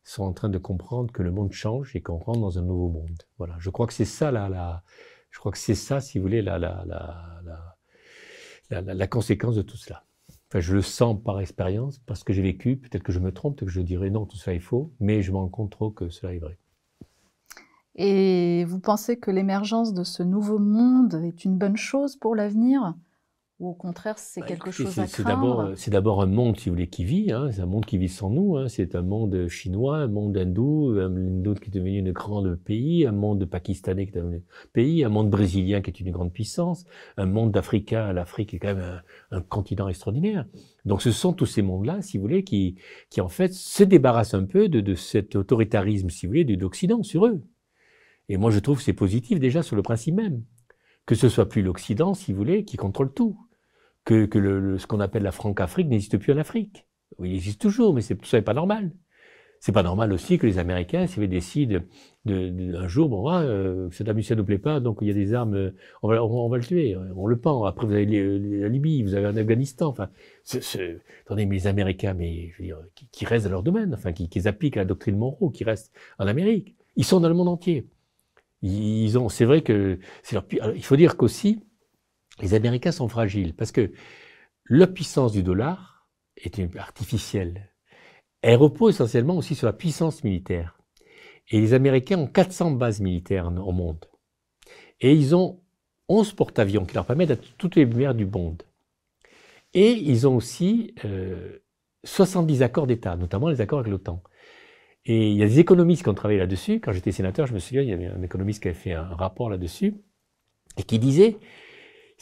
sont en train de comprendre que le monde change et qu'on rentre dans un nouveau monde. Voilà. Je crois que c'est ça, la, la, je crois que c'est ça, si vous voulez, la, conséquence de tout cela. Enfin, je le sens par expérience, parce que j'ai vécu. Peut-être que je me trompe, peut-être que je dirais non, tout ça est faux, mais je me rends compte trop que cela est vrai. Et vous pensez que l'émergence de ce nouveau monde est une bonne chose pour l'avenir? Ou au contraire, c'est bah, quelque chose à craindre C'est d'abord un monde, si vous voulez, qui vit. Hein, c'est un monde qui vit sans nous. Hein, c'est un monde chinois, un monde hindou, un monde qui est devenu un grand pays, un monde pakistanais qui est devenu un pays, un monde brésilien qui est une grande puissance, un monde d'Africains. L'Afrique est quand même un, continent extraordinaire. Donc ce sont tous ces mondes-là, si vous voulez, qui, qui en fait se débarrassent un peu de, de cet autoritarisme, si vous voulez, de l'Occident sur eux. Et moi, je trouve que c'est positif déjà sur le principe même. Que ce soit plus l'Occident, si vous voulez, qui contrôle tout que, que le, ce qu'on appelle la Franc-Afrique n'existe plus en Afrique. Il existe toujours, mais tout ça n'est pas normal. C'est pas normal aussi que les Américains, s'ils décident de, de, un jour, bon, ah, euh, Saddam Hussein ne plaît pas, donc il y a des armes, on va, on, va le tuer, on le pend. Après, vous avez la Libye, vous avez en Afghanistan. Enfin, attendez, mais les Américains, mais je veux dire, qui, qui restent dans leur domaine, enfin, qui, qui appliquent la doctrine Monroe, qui restent en Amérique. Ils sont dans le monde entier. Ils ont, c'est vrai que leur, il faut dire qu'aussi, les Américains sont fragiles parce que la puissance du dollar est artificielle. Elle repose essentiellement aussi sur la puissance militaire. Et les Américains ont 400 bases militaires au monde. Et ils ont 11 porte-avions qui leur permettent d'être toutes les mers du monde. Et ils ont aussi euh, 70 accords d'État, notamment les accords avec l'OTAN. Et il y a des économistes qui ont travaillé là-dessus. Quand j'étais sénateur, je me souviens, il y avait un économiste qui avait fait un rapport là-dessus et qui disait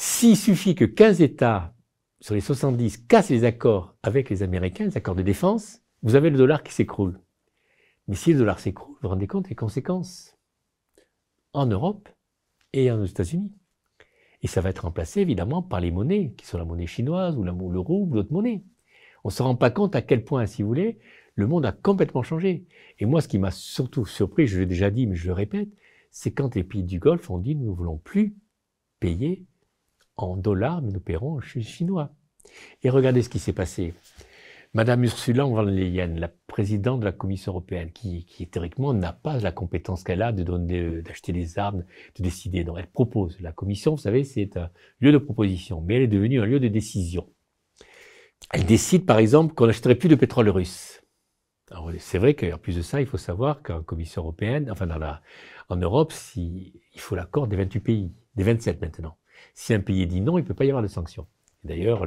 s'il suffit que 15 États sur les 70 cassent les accords avec les Américains, les accords de défense, vous avez le dollar qui s'écroule. Mais si le dollar s'écroule, vous vous rendez compte des conséquences en Europe et aux États-Unis. Et ça va être remplacé évidemment par les monnaies, qui sont la monnaie chinoise ou l'euro ou d'autres monnaies. On ne se rend pas compte à quel point, si vous voulez, le monde a complètement changé. Et moi, ce qui m'a surtout surpris, je l'ai déjà dit, mais je le répète, c'est quand les pays du Golfe ont dit nous ne voulons plus payer en dollars, mais nous paierons en chinois. Et regardez ce qui s'est passé. Madame Ursula von der Leyen, la présidente de la Commission européenne, qui, théoriquement n'a pas la compétence qu'elle a de donner, d'acheter des armes, de décider. Donc elle propose. La Commission, vous savez, c'est un lieu de proposition, mais elle est devenue un lieu de décision. Elle décide, par exemple, qu'on n'achèterait plus de pétrole russe. C'est vrai qu'en plus de ça, il faut savoir qu'en Commission européenne, enfin en Europe, il faut l'accord des 28 pays, des 27 maintenant. Si un pays dit non, il ne peut pas y avoir de sanctions. D'ailleurs,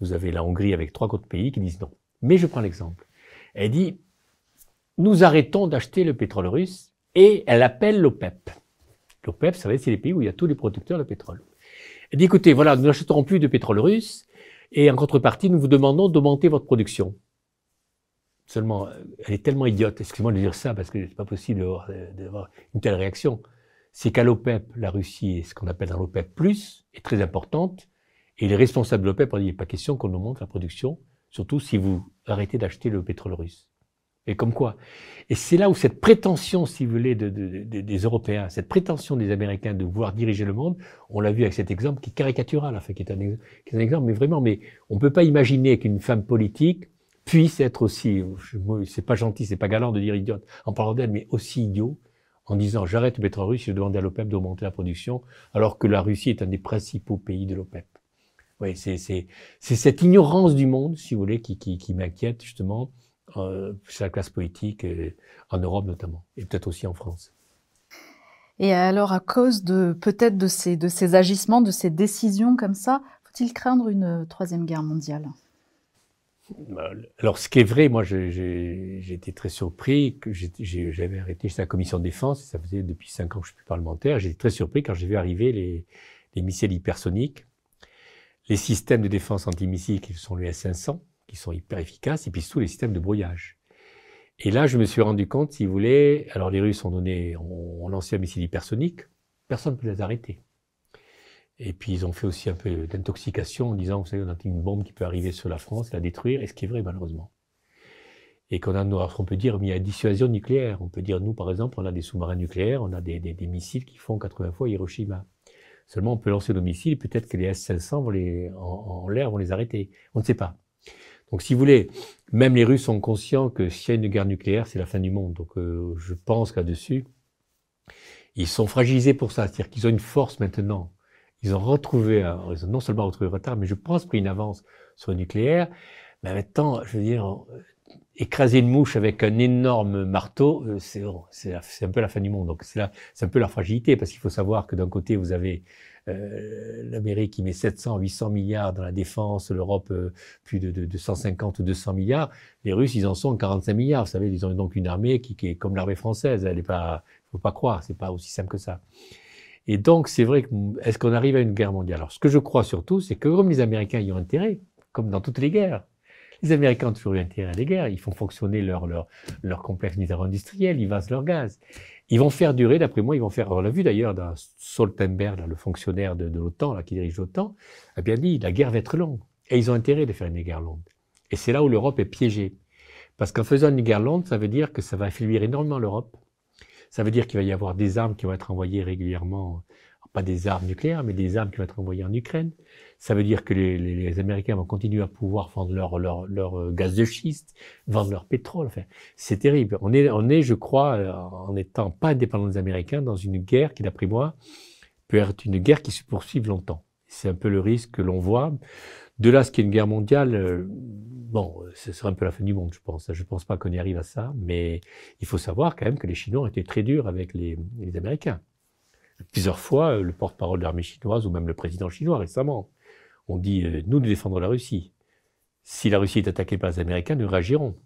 vous avez la Hongrie avec trois autres pays qui disent non. Mais je prends l'exemple. Elle dit, nous arrêtons d'acheter le pétrole russe et elle appelle l'OPEP. L'OPEP, ça va c'est les pays où il y a tous les producteurs de pétrole. Elle dit, écoutez, voilà, nous n'achèterons plus de pétrole russe et en contrepartie, nous vous demandons d'augmenter votre production. Seulement, elle est tellement idiote, excusez-moi de dire ça parce que c'est pas possible d'avoir une telle réaction c'est qu'à l'OPEP, la Russie, ce qu'on appelle dans l'OPEP+, est très importante, et les responsables de l'OPEP ont dit, il n'est pas question qu'on augmente la production, surtout si vous arrêtez d'acheter le pétrole russe. Et comme quoi. Et c'est là où cette prétention, si vous voulez, de, des Européens, cette prétention des Américains de vouloir diriger le monde, on l'a vu avec cet exemple qui est caricatural, enfin, qui est un, qui est un exemple, mais vraiment, mais on ne peut pas imaginer qu'une femme politique puisse être aussi, c'est pas gentil, c'est pas galant de dire idiote en parlant d'elle, mais aussi idiot en disant j'arrête le pétrole russe, je demande à l'OPEP d'augmenter la production, alors que la Russie est un des principaux pays de l'OPEP. Oui, c'est cette ignorance du monde, si vous voulez, qui, qui, qui m'inquiète justement, euh, la classe politique, euh, en Europe notamment, et peut-être aussi en France. Et alors, à cause de peut-être de ces, de ces agissements, de ces décisions comme ça, faut-il craindre une troisième guerre mondiale? Alors, ce qui est vrai, moi, j'ai été très surpris j'avais arrêté, j'étais à la commission de défense, ça faisait depuis cinq ans que je suis parlementaire. J'étais très surpris quand j'ai vu arriver les, les, missiles hypersoniques, les systèmes de défense anti-missiles qui sont les S-500, qui sont hyper efficaces, et puis surtout les systèmes de brouillage. Et là, je me suis rendu compte, si vous voulez, alors les Russes ont donné, ont, lancé un missile hypersonique, personne ne peut les arrêter. Et puis ils ont fait aussi un peu d'intoxication en disant, vous savez, on a une bombe qui peut arriver sur la France, la détruire, et ce qui est vrai malheureusement. Et qu'on a, on peut dire, il y a dissuasion nucléaire. On peut dire, nous par exemple, on a des sous-marins nucléaires, on a des, des, missiles qui font 80 fois Hiroshima. Seulement, on peut lancer nos missiles, peut-être que les S-500 vont les, en, en l'air vont les arrêter. On ne sait pas. Donc, si vous voulez, même les Russes sont conscients que s'il y a une guerre nucléaire, c'est la fin du monde. Donc, euh, je pense qu'à dessus ils sont fragilisés pour ça. C'est-à-dire qu'ils ont une force maintenant ils ont retrouvé, ils ont non seulement retrouvé le retard, mais je pense pris une avance sur le nucléaire. Mais maintenant, je veux dire, écraser une mouche avec un énorme marteau, euh, c'est un peu la fin du monde. Donc c'est un peu la fragilité, parce qu'il faut savoir que d'un côté, vous avez euh, l'Amérique qui met 700, 800 milliards dans la défense, l'Europe euh, plus de, de, 150 ou 200 milliards. Les Russes, ils en sont 45 milliards. Vous savez, ils ont donc une armée qui, est comme l'armée française. Elle est pas, faut pas croire, c'est pas aussi simple que ça. Et donc, c'est vrai que, est-ce qu'on arrive à une guerre mondiale? Alors, ce que je crois surtout, c'est que comme les Américains y ont intérêt, comme dans toutes les guerres, les Américains ont toujours eu intérêt à les guerres, ils font fonctionner leur, leur, leur complexe militaire industriel, ils vasent leur gaz. Ils vont faire durer, d'après moi, ils vont faire, on l'a vu d'ailleurs dans Stoltenberg, le fonctionnaire de, l'OTAN, qui dirige l'OTAN, a bien dit, la guerre va être longue. Et ils ont intérêt de faire une guerre longue. Et c'est là où l'Europe est piégée. Parce qu'en faisant une guerre longue, ça veut dire que ça va affaiblir énormément l'Europe. Ça veut dire qu'il va y avoir des armes qui vont être envoyées régulièrement, pas des armes nucléaires, mais des armes qui vont être envoyées en Ukraine. Ça veut dire que les, Américains vont continuer à pouvoir vendre leur, leur, leur euh, gaz de schiste, vendre leur pétrole. Enfin, c'est terrible. On est, on est, je crois, euh, en n'étant pas indépendants des Américains, dans une guerre qui, d'après moi, peut être une guerre qui se poursuive longtemps. C'est un peu le risque que l'on voit. De là, ce qui est une guerre mondiale, euh, bon, ce serait un peu la fin du monde, je pense. Je ne pense pas qu'on y arrive à ça, mais il faut savoir quand même que les Chinois ont été très durs avec les, Américains. Plusieurs fois, le porte-parole de l'armée chinoise ou même le président chinois récemment ont dit euh, nous, nous défendrons la Russie. Si la Russie est attaquée par les Américains, nous réagirons.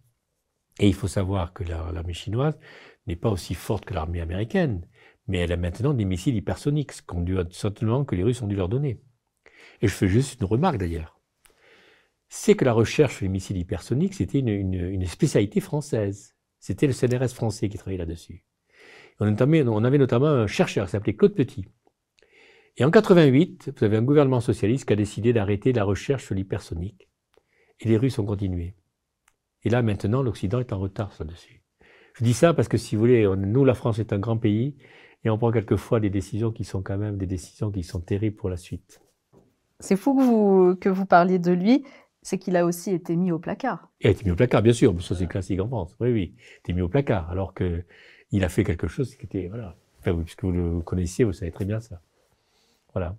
Et il faut savoir que l'armée chinoise n'est pas aussi forte que l'armée américaine, mais elle a maintenant des missiles hypersoniques, ce qu'on certainement que les Russes ont dû leur donner. Et je fais juste une remarque d'ailleurs c'est que la recherche sur les missiles hypersoniques, c'était une, spécialité française. C'était le CNRS français qui travaillait là-dessus. On, avait notamment un chercheur qui s'appelait Claude Petit. Et en 88, vous avez un gouvernement socialiste qui a décidé d'arrêter la recherche sur l'hypersonique. Et les Russes ont continué. Et là, maintenant, l'Occident est en retard là-dessus. Je dis ça parce que, si vous voulez, nous, la France est un grand pays, et on prend quelquefois des décisions qui sont quand même des décisions qui sont terribles pour la suite. C'est fou que vous, que vous parliez de lui c'est qu'il a aussi été mis au placard. Il a été mis au placard, bien sûr, ça c'est classique en France. Oui, oui, il a été mis au placard, alors qu'il a fait quelque chose qui était, voilà. Enfin, puisque vous le connaissiez, vous savez très bien ça. Voilà.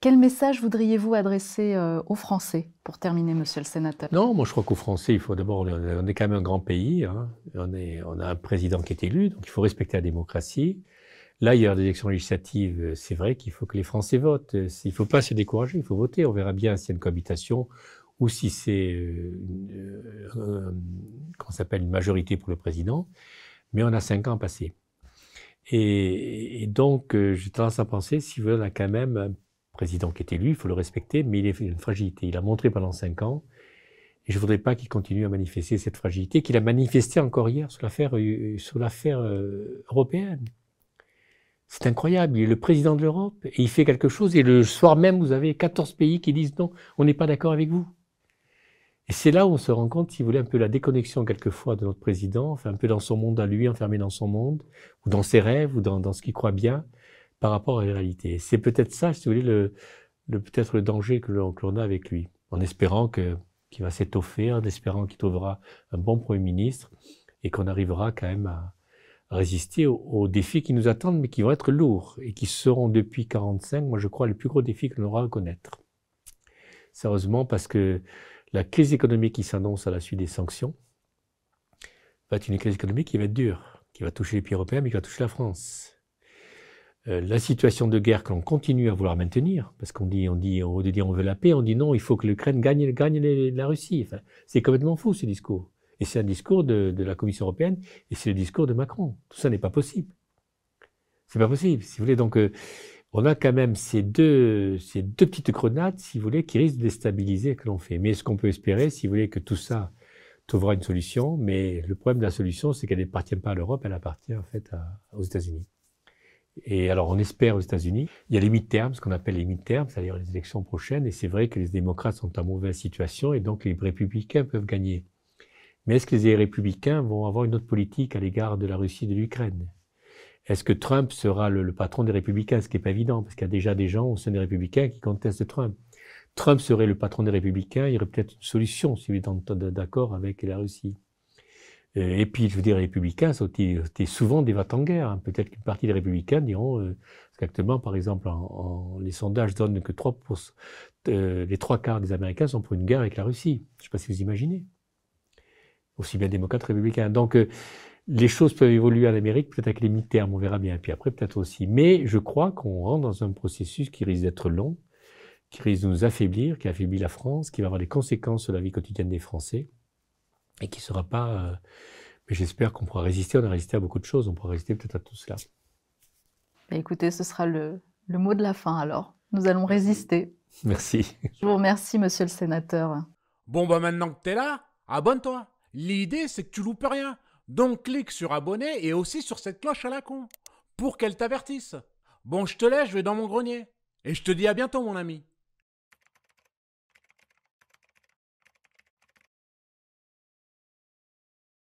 Quel message voudriez-vous adresser euh, aux Français pour terminer, monsieur le sénateur? Non, moi je crois qu'aux Français, il faut d'abord, on est quand même un grand pays, hein. on, est, on a un président qui est élu, donc il faut respecter la démocratie. Là, il y a des élections législatives, c'est vrai qu'il faut que les Français votent. Il ne faut pas se décourager, il faut voter. On verra bien s'il y a une cohabitation ou si c'est euh, euh s'appelle une majorité pour le président, mais on a cinq ans passés. Et, et donc, euh, j'ai tendance à penser, si vous on a quand même un président qui est élu, il faut le respecter, mais il a une fragilité. Il a montré pendant cinq ans, et je voudrais pas qu'il continue à manifester cette fragilité qu'il a manifesté encore hier sur l'affaire européenne. C'est incroyable, il est le président de l'Europe et il fait quelque chose et le soir même vous avez 14 pays qui disent non, on n'est pas d'accord avec vous. Et c'est là où on se rend compte, si vous voulez, un peu la déconnexion quelquefois de notre président, enfin un peu dans son monde à lui, enfermé dans son monde, ou dans ses rêves, ou dans, dans ce qu'il croit bien, par rapport à la réalité. C'est peut-être ça, si vous voulez, le, le peut-être le danger que l'on a avec lui, en espérant que qu'il va s'étoffer, en espérant qu'il trouvera un bon Premier ministre, et qu'on arrivera quand même à, résister aux, aux, défis qui nous attendent, mais qui vont être lourds, et qui seront depuis 45, moi je crois, les plus gros défis que l'on aura à connaître. Sérieusement, parce que la crise économique qui s'annonce à la suite des sanctions va être une crise économique qui va être dure, qui va toucher les pays européens, mais qui va toucher la France. euh, la situation de guerre que l'on continue à vouloir maintenir, parce qu'on dit, on dit, on dit on veut la paix, on dit non, il faut que l'Ukraine gagne, gagne la Russie. C'est complètement fou ce discours. Et c'est un discours de, de, la Commission européenne et c'est le discours de Macron. Tout ça n'est pas possible. C'est pas possible. Si vous voulez, donc euh, on a quand même ces deux, petites grenades, si vous voulez, qui risquent de déstabiliser ce que l'on fait. Mais ce qu'on peut espérer, si vous voulez, que tout ça trouvera une solution? Mais le problème de la solution, c'est qu'elle n'appartient pas à l'Europe, elle appartient en fait aux États-Unis. Et alors, on espère aux États-Unis. Il y a les mi-termes, ce qu'on appelle les mi-termes, c'est-à-dire les élections prochaines. Et c'est vrai que les démocrates sont en mauvaise situation et donc les républicains peuvent gagner. Mais est-ce que les républicains vont avoir une autre politique à l'égard de la Russie et de l'Ukraine? Est-ce que Trump sera le, patron des républicains? Ce qui n'est pas évident, parce qu'il y a déjà des gens au sein des républicains qui contestent Trump. Trump serait le patron des républicains, il y aurait peut-être une solution s'il est d'accord avec la Russie. Euh, et puis, je veux dire, les républicains sont souvent des vats en guerre. Hein. Peut-être qu'une partie des républicains diront, euh, qu'actuellement, par exemple, en, les sondages donnent que 3 euh, les trois quarts des Américains sont pour une guerre avec la Russie. Je ne sais pas si vous imaginez. Aussi bien démocrates républicains. Donc, euh, les choses peuvent évoluer en Amérique, peut-être avec les mi-termes, on verra bien. Puis après, peut-être aussi. Mais je crois qu'on rentre dans un processus qui risque d'être long, qui risque de nous affaiblir, qui affaiblit la France, qui va avoir des conséquences sur la vie quotidienne des Français et qui ne sera pas. Euh, mais j'espère qu'on pourra résister. On a résisté à beaucoup de choses. On pourra résister peut-être à tout cela. écoutez, ce sera le, le mot de la fin alors. Nous allons résister. Merci. Je vous remercie, monsieur le sénateur. Bon, bah maintenant que tu es là, abonne-toi. L'idée, c'est que tu loupes rien. Donc clique sur abonner et aussi sur cette cloche à la con pour qu'elle t'avertisse. Bon, je te laisse, je vais dans mon grenier. Et je te dis à bientôt, mon ami.